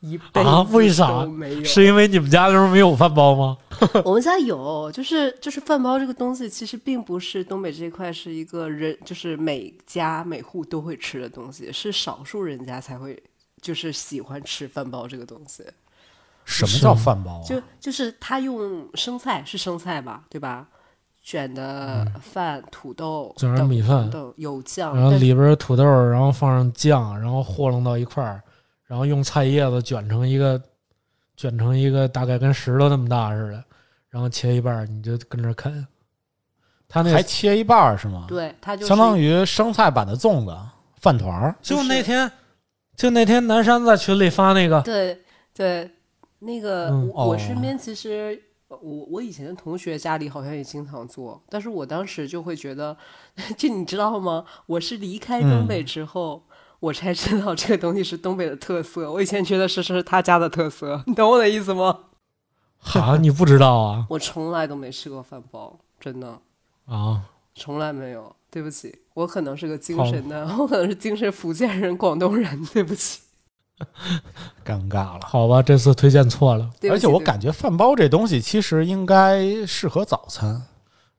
一辈子啊为啥没有。是因为你们家那时候没有饭包吗？我们家有，就是就是饭包这个东西，其实并不是东北这一块是一个人，就是每家每户都会吃的东西，是少数人家才会就是喜欢吃饭包这个东西。什么叫饭包啊？就就是他用生菜是生菜吧，对吧？卷的饭、土豆、卷着等米饭等有酱，然后里边儿土豆，然后放上酱，然后和弄到一块儿，然后用菜叶子卷成一个，卷成一个大概跟石头那么大似的，然后切一半儿，你就跟着啃。他那还切一半儿是吗？，对他就相当于生菜版的粽子、饭团儿。就那天，就那天南山在群里发那个，对对那个、我我身边其实。我我以前的同学家里好像也经常做，但是我当时就会觉得，就你知道吗？我是离开东嗯北之后，我才知道这个东西是东北的特色。我以前觉得是是他家的特色，你懂我的意思吗？哈，你不知道啊？我从来都没吃过饭包，真的啊，从来没有。对不起，我可能是个精神的，我可能是精神福建人、广东人。对不起，尴尬了。好吧，这次推荐错了。而且我感觉饭包这东西其实应该适合早餐，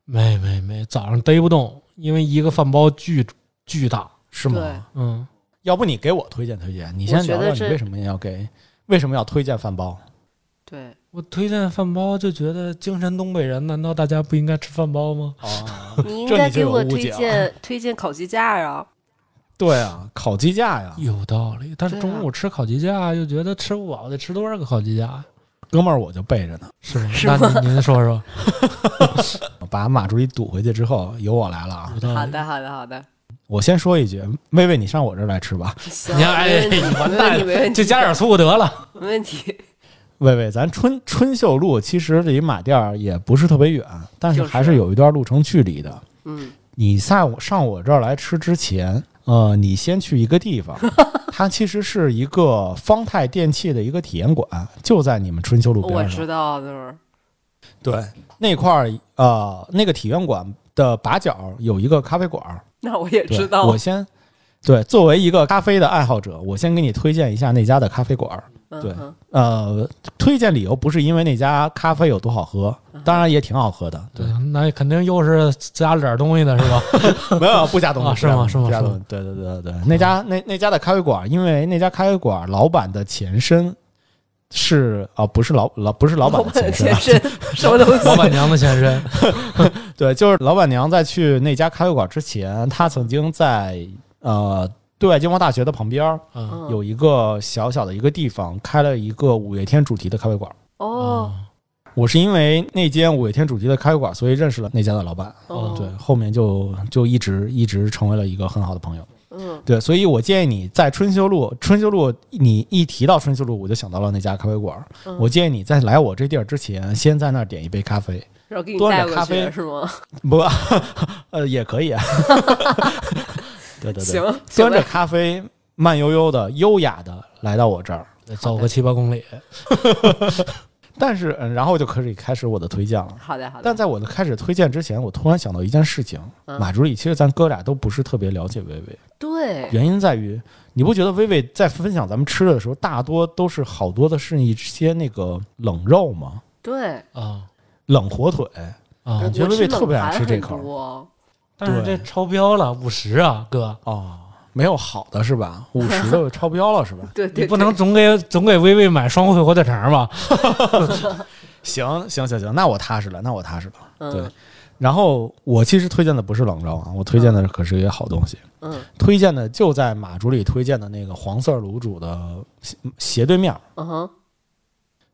没没没，早上逮不动，因为一个饭包巨巨大。是吗？嗯，要不你给我推荐推荐？你先聊聊你为什么要给，为什么要推荐饭包？对，我推荐饭包，就觉得精神东北人，难道大家不应该吃饭包吗？啊，你应该给我推荐推荐烤鸡架啊。对啊，烤鸡架呀，有道理，但是中午吃烤鸡架又觉得吃不饱，得吃多少个烤鸡架呀？哥们儿我就备着呢。是吗？是那您您说说，把马助理堵回去之后，由我来了啊！好的，好的，好的。我先说一句，薇薇，你上我这儿来吃吧。行，你看哎完没问蛋就加点醋得了。没问题。薇薇，咱春春秀路其实离马店儿也不是特别远，但是还是有一段路程距离的。嗯，你在我上我这儿来吃之前，呃，你先去一个地方，它其实是一个方太电器的一个体验馆，就在你们春秋路边上我知。道就是。对，那块儿呃，那个体验馆的把角有一个咖啡馆儿。那我也知道。我先对，作为一个咖啡的爱好者，我先给你推荐一下那家的咖啡馆儿。对呃，推荐理由不是因为那家咖啡有多好喝，当然也挺好喝的。对，嗯那肯定又是加了点东西的是吧？没有不加东西，啊是吗是吗是吗不加东西。对对对对对，那家那那家的咖啡馆，因为那家咖啡馆老板的前身是啊，不是老老不是老板的前身啊，前身 什么东西？老板娘的前身，对，就是老板娘在去那家咖啡馆之前，她曾经在呃对外经贸大学的旁边嗯有一个小小的一个地方，开了一个五月天主题的咖啡馆。哦我是因为那间五月天主题的咖啡馆，所以认识了那家的老板。哦，对，后面就就一直一直成为了一个很好的朋友。嗯对，所以我建议你在春秋路，春秋路你一提到春秋路，我就想到了那家咖啡馆。嗯我建议你在来我这地儿之前，先在那儿点一杯咖啡。然后给你端着咖啡是吗？不，呃，也可以。对对对，行，端着咖啡，慢悠悠的、优雅的来到我这儿。走个七八公里。但是，嗯，然后就可以开始我的推荐了。好的好的。但在我的开始推荐之前，我突然想到一件事情：嗯马助理，其实咱哥俩都不是特别了解薇薇，对，原因在于，你不觉得薇薇在分享咱们吃的时候，大多都是好多的是一些那个冷肉吗？对，啊冷火腿，啊我！觉得薇薇特别爱吃这口多但是这超标了五十啊，哥！哦，没有好的是吧？五十的 超标了是吧？对对，你不能总给总给薇薇买双汇火腿肠吧？行行行行，那我踏实了，那我踏实了。嗯对然后我其实推荐的不是冷粥啊，我推荐的可是一个好东西，嗯推荐的就在马主理推荐的那个黄色卤煮的斜斜对面。嗯哼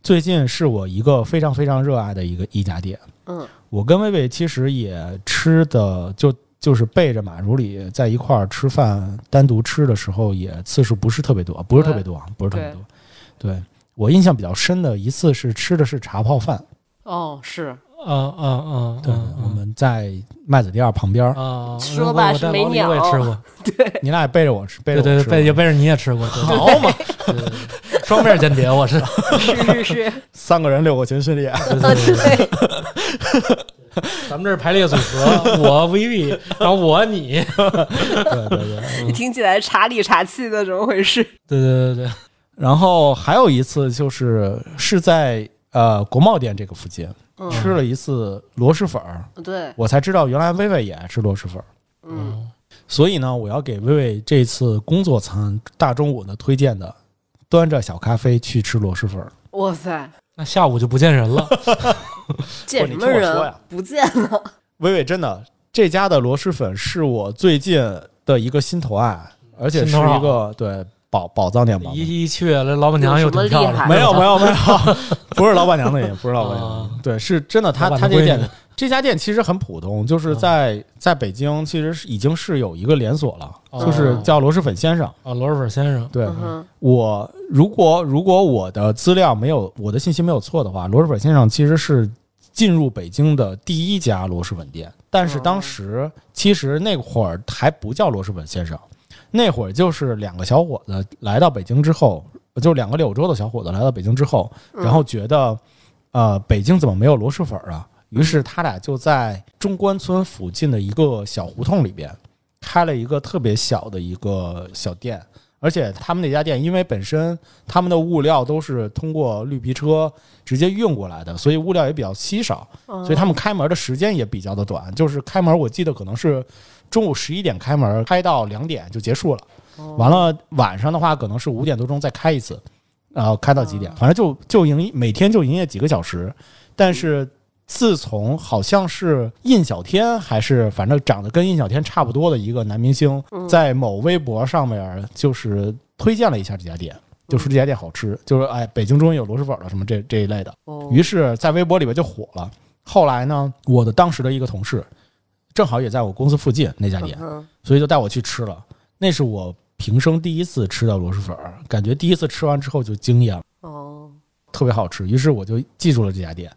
最近是我一个非常非常热爱的一个一家店，嗯我跟薇薇其实也吃的就就是背着马如里在一块儿吃饭，单独吃的时候也次数不是特别多，不是特别多啊，不是特别多。对。我印象比较深的一次是吃的是茶泡饭，哦是嗯嗯嗯，对，嗯我们在麦子店儿旁边儿，啊，说吧是没我带老李我也吃过，对。你俩也背着我吃，背着对对背也背着你也吃过，对。好嘛，对对对双面间谍，我是，是是是，三个人六个群训练，对啊对对，对，咱们这是排列组合，我 VV，然后我你，对 对对。你听起来茶里茶气的，怎么回事？对对对对，然后还有一次就是是在呃国贸店这个附近嗯。吃了一次螺蛳粉儿，对，我才知道原来薇薇也爱吃螺蛳粉儿。嗯。所以呢，我要给薇薇这次工作餐大中午的推荐的，端着小咖啡去吃螺蛳粉儿。哇塞，那下午就不见人了，见什么人呀不见了？薇薇真的这家的螺蛳粉是我最近的一个心头爱，而且是一个对宝宝藏店宝。一一去，那老板娘又挺漂亮，没有没有没有，不是老板娘的原因，不是老板娘对，是真的。他他这店这家店其实很普通，就是在在北京其实是已经是有一个连锁了，哦。就是叫螺蛳粉先生。啊，螺蛳粉先生，对嗯我，如果如果我的资料没有我的信息没有错的话，螺蛳粉先生其实是进入北京的第一家螺蛳粉店，但是当时其实那会儿还不叫螺蛳粉先生，那会儿就是两个小伙子来到北京之后，就两个柳州的小伙子来到北京之后，然后觉得，呃，北京怎么没有螺蛳粉儿啊？于是他俩就在中关村附近的一个小胡同里边开了一个特别小的一个小店，而且他们那家店因为本身他们的物料都是通过绿皮车直接运过来的，所以物料也比较稀少，所以他们开门的时间也比较的短，就是开门我记得可能是中午十一点开门，开到两点就结束了。完了晚上的话可能是五点多钟再开一次，然后开到几点，反正就就营每天就营业几个小时，但是。自从好像是印小天，还是反正长得跟印小天差不多的一个男明星，在某微博上面就是推荐了一下这家店，就说这家店好吃，就是哎，北京终于有螺蛳粉了什么这这一类的。哦于是，在微博里边就火了。后来呢，我的当时的一个同事，正好也在我公司附近那家店，嗯所以就带我去吃了。那是我平生第一次吃到螺蛳粉，感觉第一次吃完之后就惊艳了，哦，特别好吃。于是我就记住了这家店。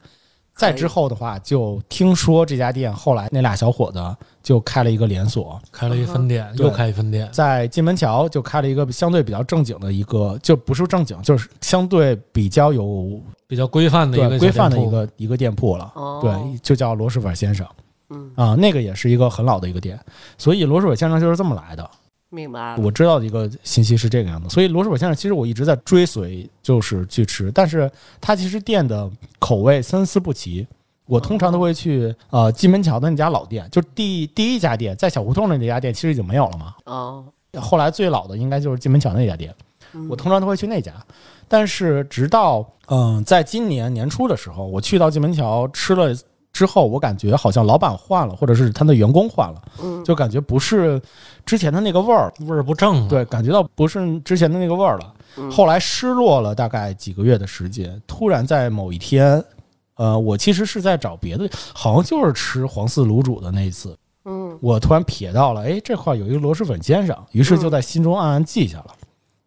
再之后的话，就听说这家店后来那俩小伙子就开了一个连锁，开了一分店，对又开一分店，在金门桥就开了一个相对比较正经的一个，就不是正经，就是相对比较有比较规范的一个规范的一个一个店铺了。哦。对，就叫螺蛳粉先生。嗯，啊，那个也是一个很老的一个店，所以螺蛳粉先生就是这么来的。明白。我知道的一个信息是这个样子，所以螺蛳粉先生其实我一直在追随，就是去吃，但是它其实店的口味参差不齐。我通常都会去呃金门桥的那家老店，就第第一家店，在小胡同的那家店其实已经没有了嘛。哦，后来最老的应该就是金门桥那家店，我通常都会去那家。但是直到嗯、在今年年初的时候，我去到金门桥吃了之后，我感觉好像老板换了，或者是他的员工换了，嗯就感觉不是之前的那个味儿，味儿不正了。对，感觉到不是之前的那个味儿了。后来失落了大概几个月的时间，突然在某一天，呃，我其实是在找别的，好像就是吃黄四卤煮的那一次，嗯我突然瞥到了，哎，这块有一个螺蛳粉先生，于是就在心中暗暗记下了。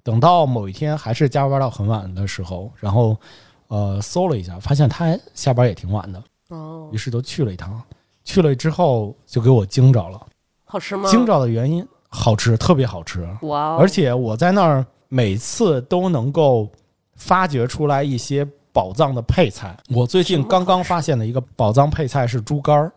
等到某一天还是加班到很晚的时候，然后呃搜了一下，发现他下班也挺晚的，哦于，是就去了一趟。去了之后就给我惊着了，好吃吗？惊着的原因好吃，特别好吃。哇哦，而且我在那儿每次都能够发掘出来一些宝藏的配菜。我最近刚刚发现的一个宝藏配菜是猪肝儿。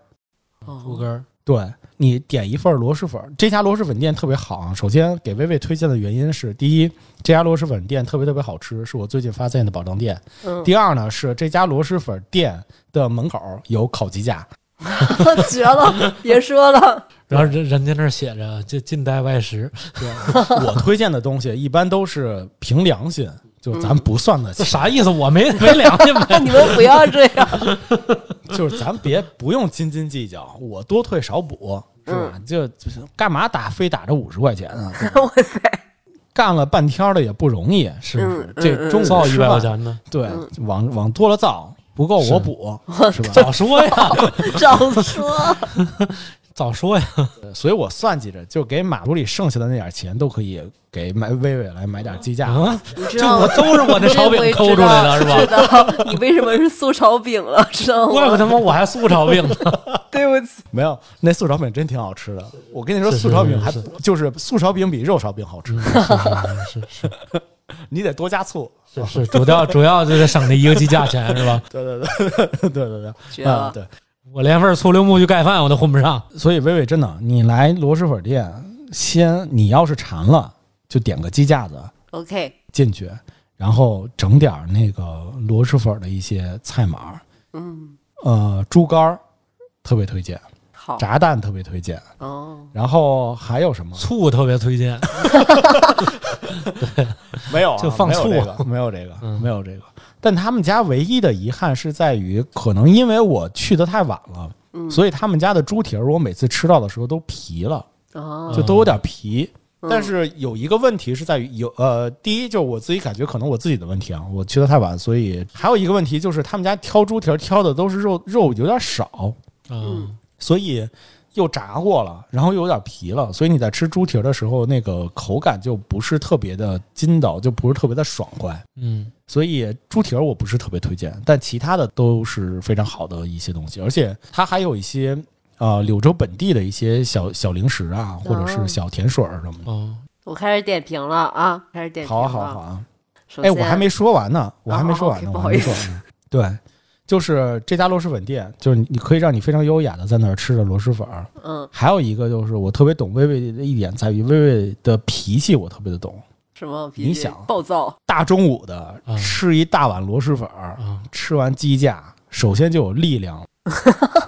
哦猪肝儿，对你点一份螺蛳粉，这家螺蛳粉店特别好啊。首先给薇薇推荐的原因是，第一，这家螺蛳粉店特别特别好吃，是我最近发现的宝藏店。嗯，第二呢，是这家螺蛳粉店的门口有烤鸡架，绝了，别说了，然后人人家那儿写着就近代外食，我推荐的东西一般都是凭良心，就咱不算得这起，啥意思？我没 没良心呗。你们不要这样。就是咱别不用斤斤计较，我多退少补，是吧？就就是干嘛打非打这五十块钱啊？哇塞，干了半天的也不容易，是嗯，这中午造一百块，钱呢，对，往往多了造，不够我补，是吧？早说呀，早说，早说呀。所以我算计着，就给马助里剩下的那点钱都可以给买薇薇来买点鸡架。啊，你知道吗？这我都是我的炒饼抠出来的，是吧？知道你为什么是素炒饼了，知道吗？怪不他妈我还素炒饼呢。对不起，没有，那素炒饼真挺好吃的。我跟你说，素炒饼还就是素炒饼比肉炒饼好吃，是是你得多加醋。是是，主要主要就是省那一个鸡价钱是吧？对对对对对对对，啊绝了！对。我连份醋溜木须盖饭我都混不上。所以薇薇真的，你来螺蛳粉店，先你要是馋了，就点个鸡架子 OK，进去，然后整点那个螺蛳粉的一些菜码，嗯，呃，猪肝儿特别推荐，好炸蛋特别推荐，哦，然后还有什么？醋特别推荐，没有啊，就放没有醋这个，没有这个，嗯没有这个。但他们家唯一的遗憾是在于，可能因为我去的太晚了，嗯所以他们家的猪蹄儿我每次吃到的时候都皮了，哦，就都有点皮。嗯但是有一个问题是在于有呃，第一就是我自己感觉可能我自己的问题啊，我去的太晚，所以还有一个问题就是他们家挑猪蹄儿挑的都是肉肉有点少，嗯，所以又炸过了，然后又有点皮了，所以你在吃猪蹄儿的时候，那个口感就不是特别的筋道，就不是特别的爽快。嗯，所以猪蹄儿我不是特别推荐，但其他的都是非常好的一些东西，而且它还有一些呃柳州本地的一些小小零食啊，或者是小甜水儿什么的。哦，我开始点评了啊，开始点评好。好啊好啊！哎，我还没说完呢，我还没说完呢，哦我还没说完呢。对，就是这家螺蛳粉店，就是你你可以让你非常优雅的在那儿吃着螺蛳粉儿。嗯，还有一个就是我特别懂薇薇的一点在于薇薇的脾气，我特别的懂。什么？你想暴躁？大中午的嗯吃一大碗螺蛳粉儿，啊，吃完鸡架，首先就有力量，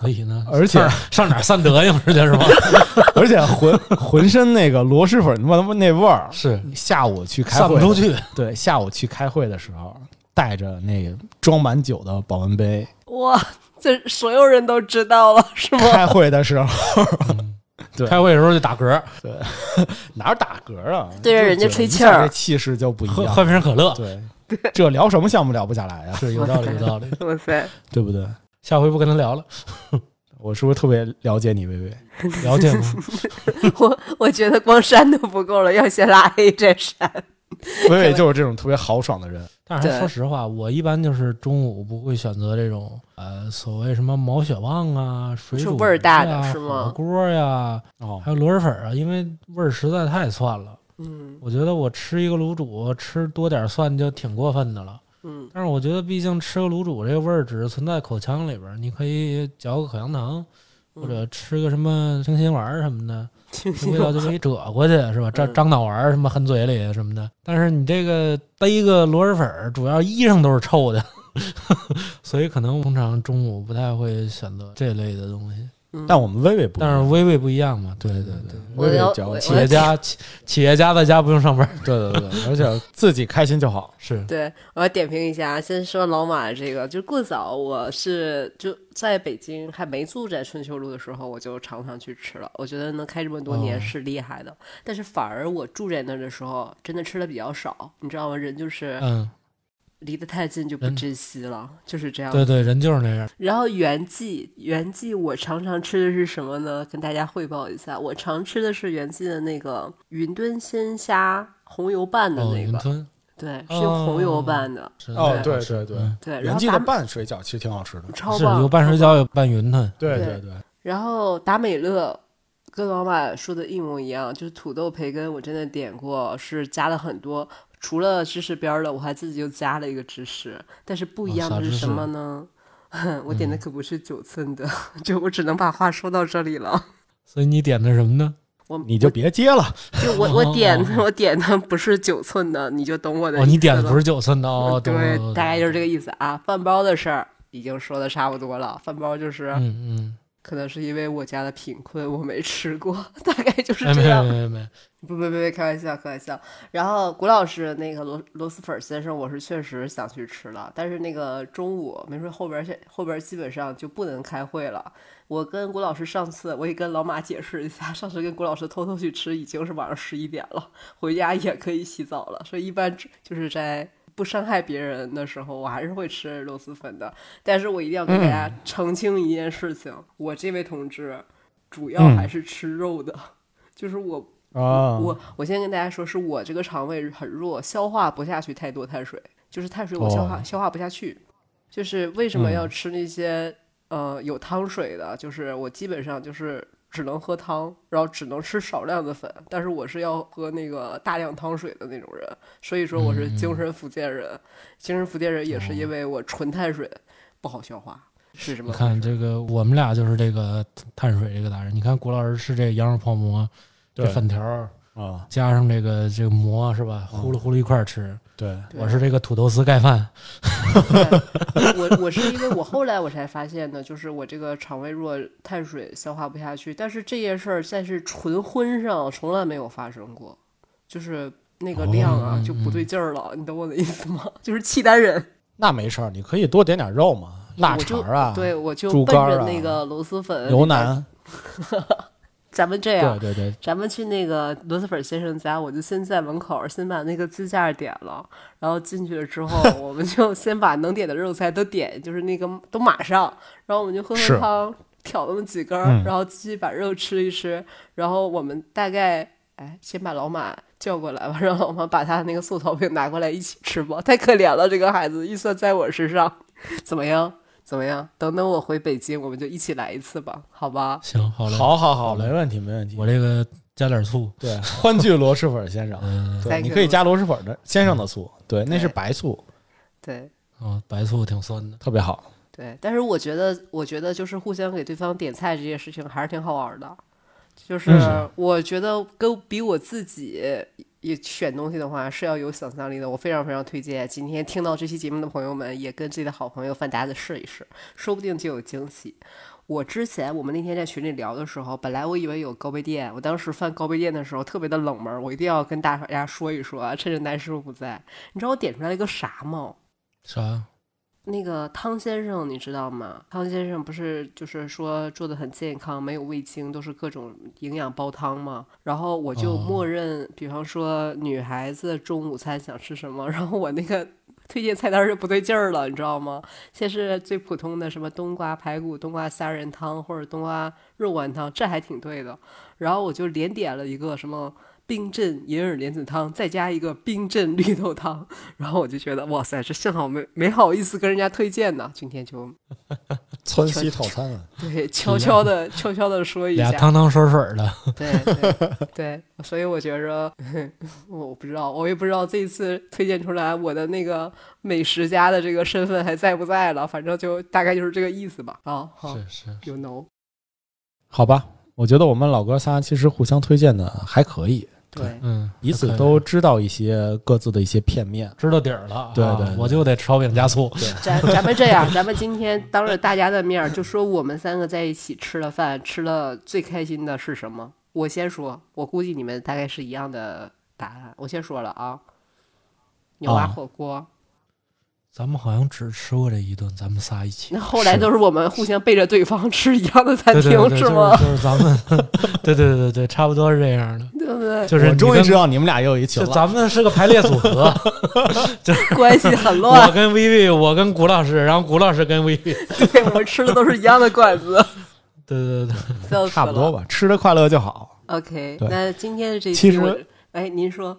可以呢，而且上哪儿散德行去是吧？而且浑浑身那个螺蛳粉他妈他妈那味儿。是下午去开会，散不出去，对，下午去开会的时候，带着那个装满酒的保温杯，哇，这所有人都知道了是吗？开会的时候对开会的时候就打嗝，对 哪有打嗝啊？对着人家吹气儿这气势就不一样。喝喝瓶可乐，对，这聊什么项目聊不下来呀？是有道理，有道理。哇塞，对不对？下回不跟他聊了，我是不是特别了解你，薇薇？了解吗？我我觉得光删都不够了，要先拉黑再删。薇薇就是这种特别豪爽的人。但是还说实话，我一般就是中午不会选择这种呃所谓什么毛血旺啊、水煮啊味儿大的是吗火锅呀，哦还有螺蛳粉啊，因为味儿实在太窜了。嗯我觉得我吃一个卤煮吃多点蒜就挺过分的了。嗯但是我觉得，毕竟吃个卤煮这个味儿只是存在口腔里边儿，你可以嚼个口香糖，或者吃个什么清心丸儿什么的，这 味道就可以折过去，是吧？张嗯张脑丸儿什么含嘴里什么的。但是你这个逮个螺蛳粉儿，主要衣裳都是臭的，所以可能通常中午不太会选择这类的东西。嗯，但我们微微不，但是微微不一样嘛，对对对，我要薇薇嚼我企业家企企业家在家不用上班，对对对，而且自己开心就好。是对，我要点评一下。先说老马这个，就过早，我是就在北京还没住在春秋路的时候，我就常常去吃了。我觉得能开这么多年哦是厉害的，但是反而我住在那儿的时候，真的吃的比较少，你知道吗？人就是嗯，离得太近就不人珍惜了，就是这样。对对，人就是那样。然后原记，原记我常常吃的是什么呢？跟大家汇报一下，我常吃的是原记的那个云吞鲜虾红油拌的哦，那个，云吞对，是用红油拌的，哦对对对嗯对，然原记的拌水饺其实挺好吃的。是超棒，有拌水饺，有拌云吞。对对对对，然后达美乐跟老马说的一模一样，就是土豆培根，我真的点过，是加了很多，除了芝士边儿的，我还自己又加了一个芝士。但是不一样的是什么呢？我点的嗯可不是九寸的，就我只能把话说到这里了。所以你点的什么呢？我你就别接了。就我我点哦我点的不是九寸的，你就懂我的哦，你点的不是九寸的哦，懂对大概就是这个意思啊。饭包的事儿已经说的差不多了，饭包就是嗯嗯，可能是因为我家的贫困，我没吃过，大概就是这样。没没没，不不不不，开玩笑，开玩笑。然后谷老师那个螺螺蛳粉先生，我是确实想去吃了，但是那个中午没说后边儿现后边儿基本上就不能开会了。我跟谷老师上次我也跟老马解释一下，上次跟谷老师偷偷去吃已经是晚上十一点了，回家也可以洗澡了，所以一般就是在。不伤害别人的时候，我还是会吃螺蛳粉的。但是我一定要跟大家澄清一件事情：我这位同志主要还是吃肉的，就是我啊，我我先跟大家说，是我这个肠胃很弱，消化不下去太多碳水，就是碳水我消化、哦消化不下去。就是为什么嗯要吃那些、呃有汤水的？就是我基本上就是只能喝汤，然后只能吃少量的粉，但是我是要喝那个大量汤水的那种人，所以说我是精神福建人。精神福建人也是因为我纯碳水不好消化，是什么你？看这个，我们俩就是这个碳水这个达人。你看谷老师吃这羊肉泡馍，这粉条儿啊，加上这个这个馍是吧？呼噜呼噜一块儿吃。对，我是这个土豆丝盖饭。我我是因为我后来我才发现的，就是我这个肠胃弱，碳水消化不下去。但是这件事儿在是纯荤上从来没有发生过，就是那个量啊、哦就不对劲儿了，你懂我的意思吗？就是契丹人，那没事儿，你可以多点点肉嘛，腊我就肠啊，对我就奔着猪肝啊那个螺蛳粉、牛腩，咱们这样对，对对，咱们去那个螺蛳粉先生家，我就先在门口先把那个支架点了，然后进去了之后，我们就先把能点的肉菜都点，就是那个都码上，然后我们就喝喝汤，挑那么几根，嗯。然后继续把肉吃一吃，然后我们大概哎先把老马叫过来吧，让老马把他那个素炒饼拿过来一起吃吧，太可怜了，这个孩子预算在我身上，怎么样？怎么样？等等我回北京，我们就一起来一次吧，好吧？行，好嘞。好好好，没问题没问题。我这个加点醋。对，欢聚螺蛳粉先生，嗯，对，你可以加螺蛳粉的先生的醋，对，那是白醋，对。啊，白醋挺酸的。特别好。对，但是我觉得，我觉得就是互相给对方点菜这件事情还是挺好玩的。就是嗯我觉得跟比我自己也选东西的话是要有想象力的。我非常非常推荐今天听到这期节目的朋友们，也跟自己的好朋友范达子试一试，说不定就有惊喜。我之前我们那天在群里聊的时候，本来我以为有高碑店，我当时翻高碑店的时候特别的冷门，我一定要跟大家说一说，趁着南师傅不在。你知道我点出来一个啥吗？啥？那个汤先生，你知道吗？汤先生不是就是说做的很健康，没有味精，都是各种营养煲汤吗？然后我就哦默认，比方说女孩子中午餐想吃什么，然后我那个 推荐菜单就不对劲儿了，你知道吗？先是最普通的什么冬瓜排骨、冬瓜虾仁汤或者冬瓜肉丸汤，这还挺对的。然后我就连点了一个什么冰镇银耳莲子汤，再加一个冰镇绿豆汤，然后我就觉得哇塞，这幸好没没好意思跟人家推荐呢，今天就川西套餐啊，对悄悄的 悄悄的说一下，俩汤汤水水的。对对对，所以我觉着我不知道，我也不知道这一次推荐出来我的那个美食家的这个身份还在不在了，反正就大概就是这个意思吧。啊，好是是，，you know，好吧，我觉得我们老哥仨其实互相推荐的还可以，对，嗯，彼此都知道一些各自的一些片面。知道底儿了。啊对对对我就得吃炒饼加醋。咱咱们这样，咱们今天当着大家的面儿就说我们三个在一起吃了饭，吃了最开心的是什么？我先说，我估计你们大概是一样的答案。我先说了啊，牛蛙啊火锅。咱们好像只吃过这一顿，咱们仨一起。那后来都是我们互相背着对方吃一样的餐厅，对对对，是吗？就是就是咱们，对对对对，差不多是这样的。对不对？就是我终于知道你们俩又一起了。咱们是个排列组合，关系很乱我乱。跟薇薇，我跟谷老师，然后谷老师跟薇薇。对，我们吃的都是一样的馆子，对对对。差不多吧，吃的快乐就好。OK，那今天的这一其实期，哎，您说。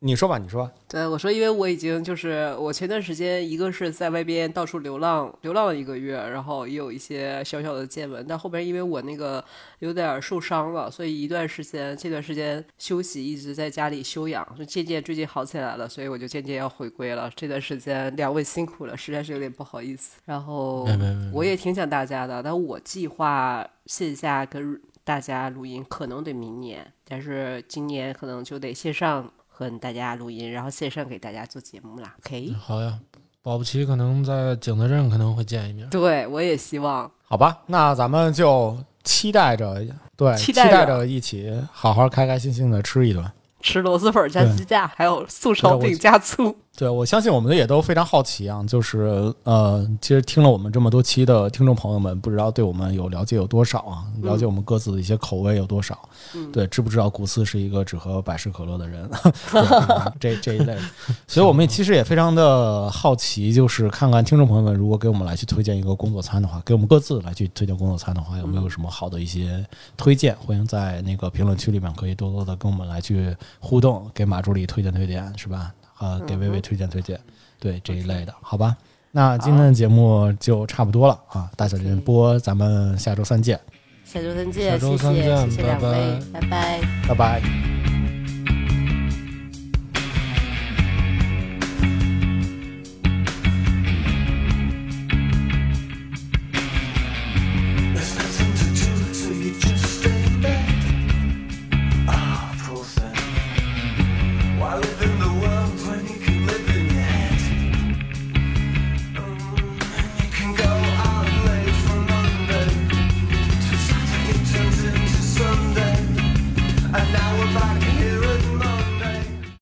你说吧，你说。对，我说，因为我已经就是我前段时间一个是在外边到处流浪，流浪了一个月，然后也有一些小小的见闻，但后边因为我那个有点受伤了，所以一段时间这段时间休息，一直在家里休养，就渐渐最近好起来了，所以我就渐渐要回归了。这段时间两位辛苦了，实在是有点不好意思。然后我也挺想大家的，但我计划线下跟大家录音可能得明年，但是今年可能就得线上和大家录音，然后线上给大家做节目啦。OK，好呀，保不齐可能在景德镇可能会见一面。对我也希望。好吧，那咱们就期待着，对，期期待着着一起好好开开心心的吃一顿。吃螺蛳粉加对鸡架，还有素炒饼加醋。对，我相信我们也都非常好奇啊，就是呃，其实听了我们这么多期的听众朋友们，不知道对我们有了解有多少啊？了解我们各自的一些口味有多少？嗯对，知不知道古斯是一个只喝百事可乐的人？对这这一类，所以我们其实也非常的好奇，就是看看听众朋友们如果给我们来去推荐一个工作餐的话，给我们各自来去推荐工作餐的话，有没有什么好的一些推荐？欢迎在那个评论区里面可以多多的跟我们来去互动，给马助理推荐推荐，是吧？呃，给薇薇推荐推荐，对这一类的，好吧？那今天的节目就差不多了啊，大小电波，咱们下周三见，下周三见，下周三见谢谢两拜拜，拜拜。拜拜。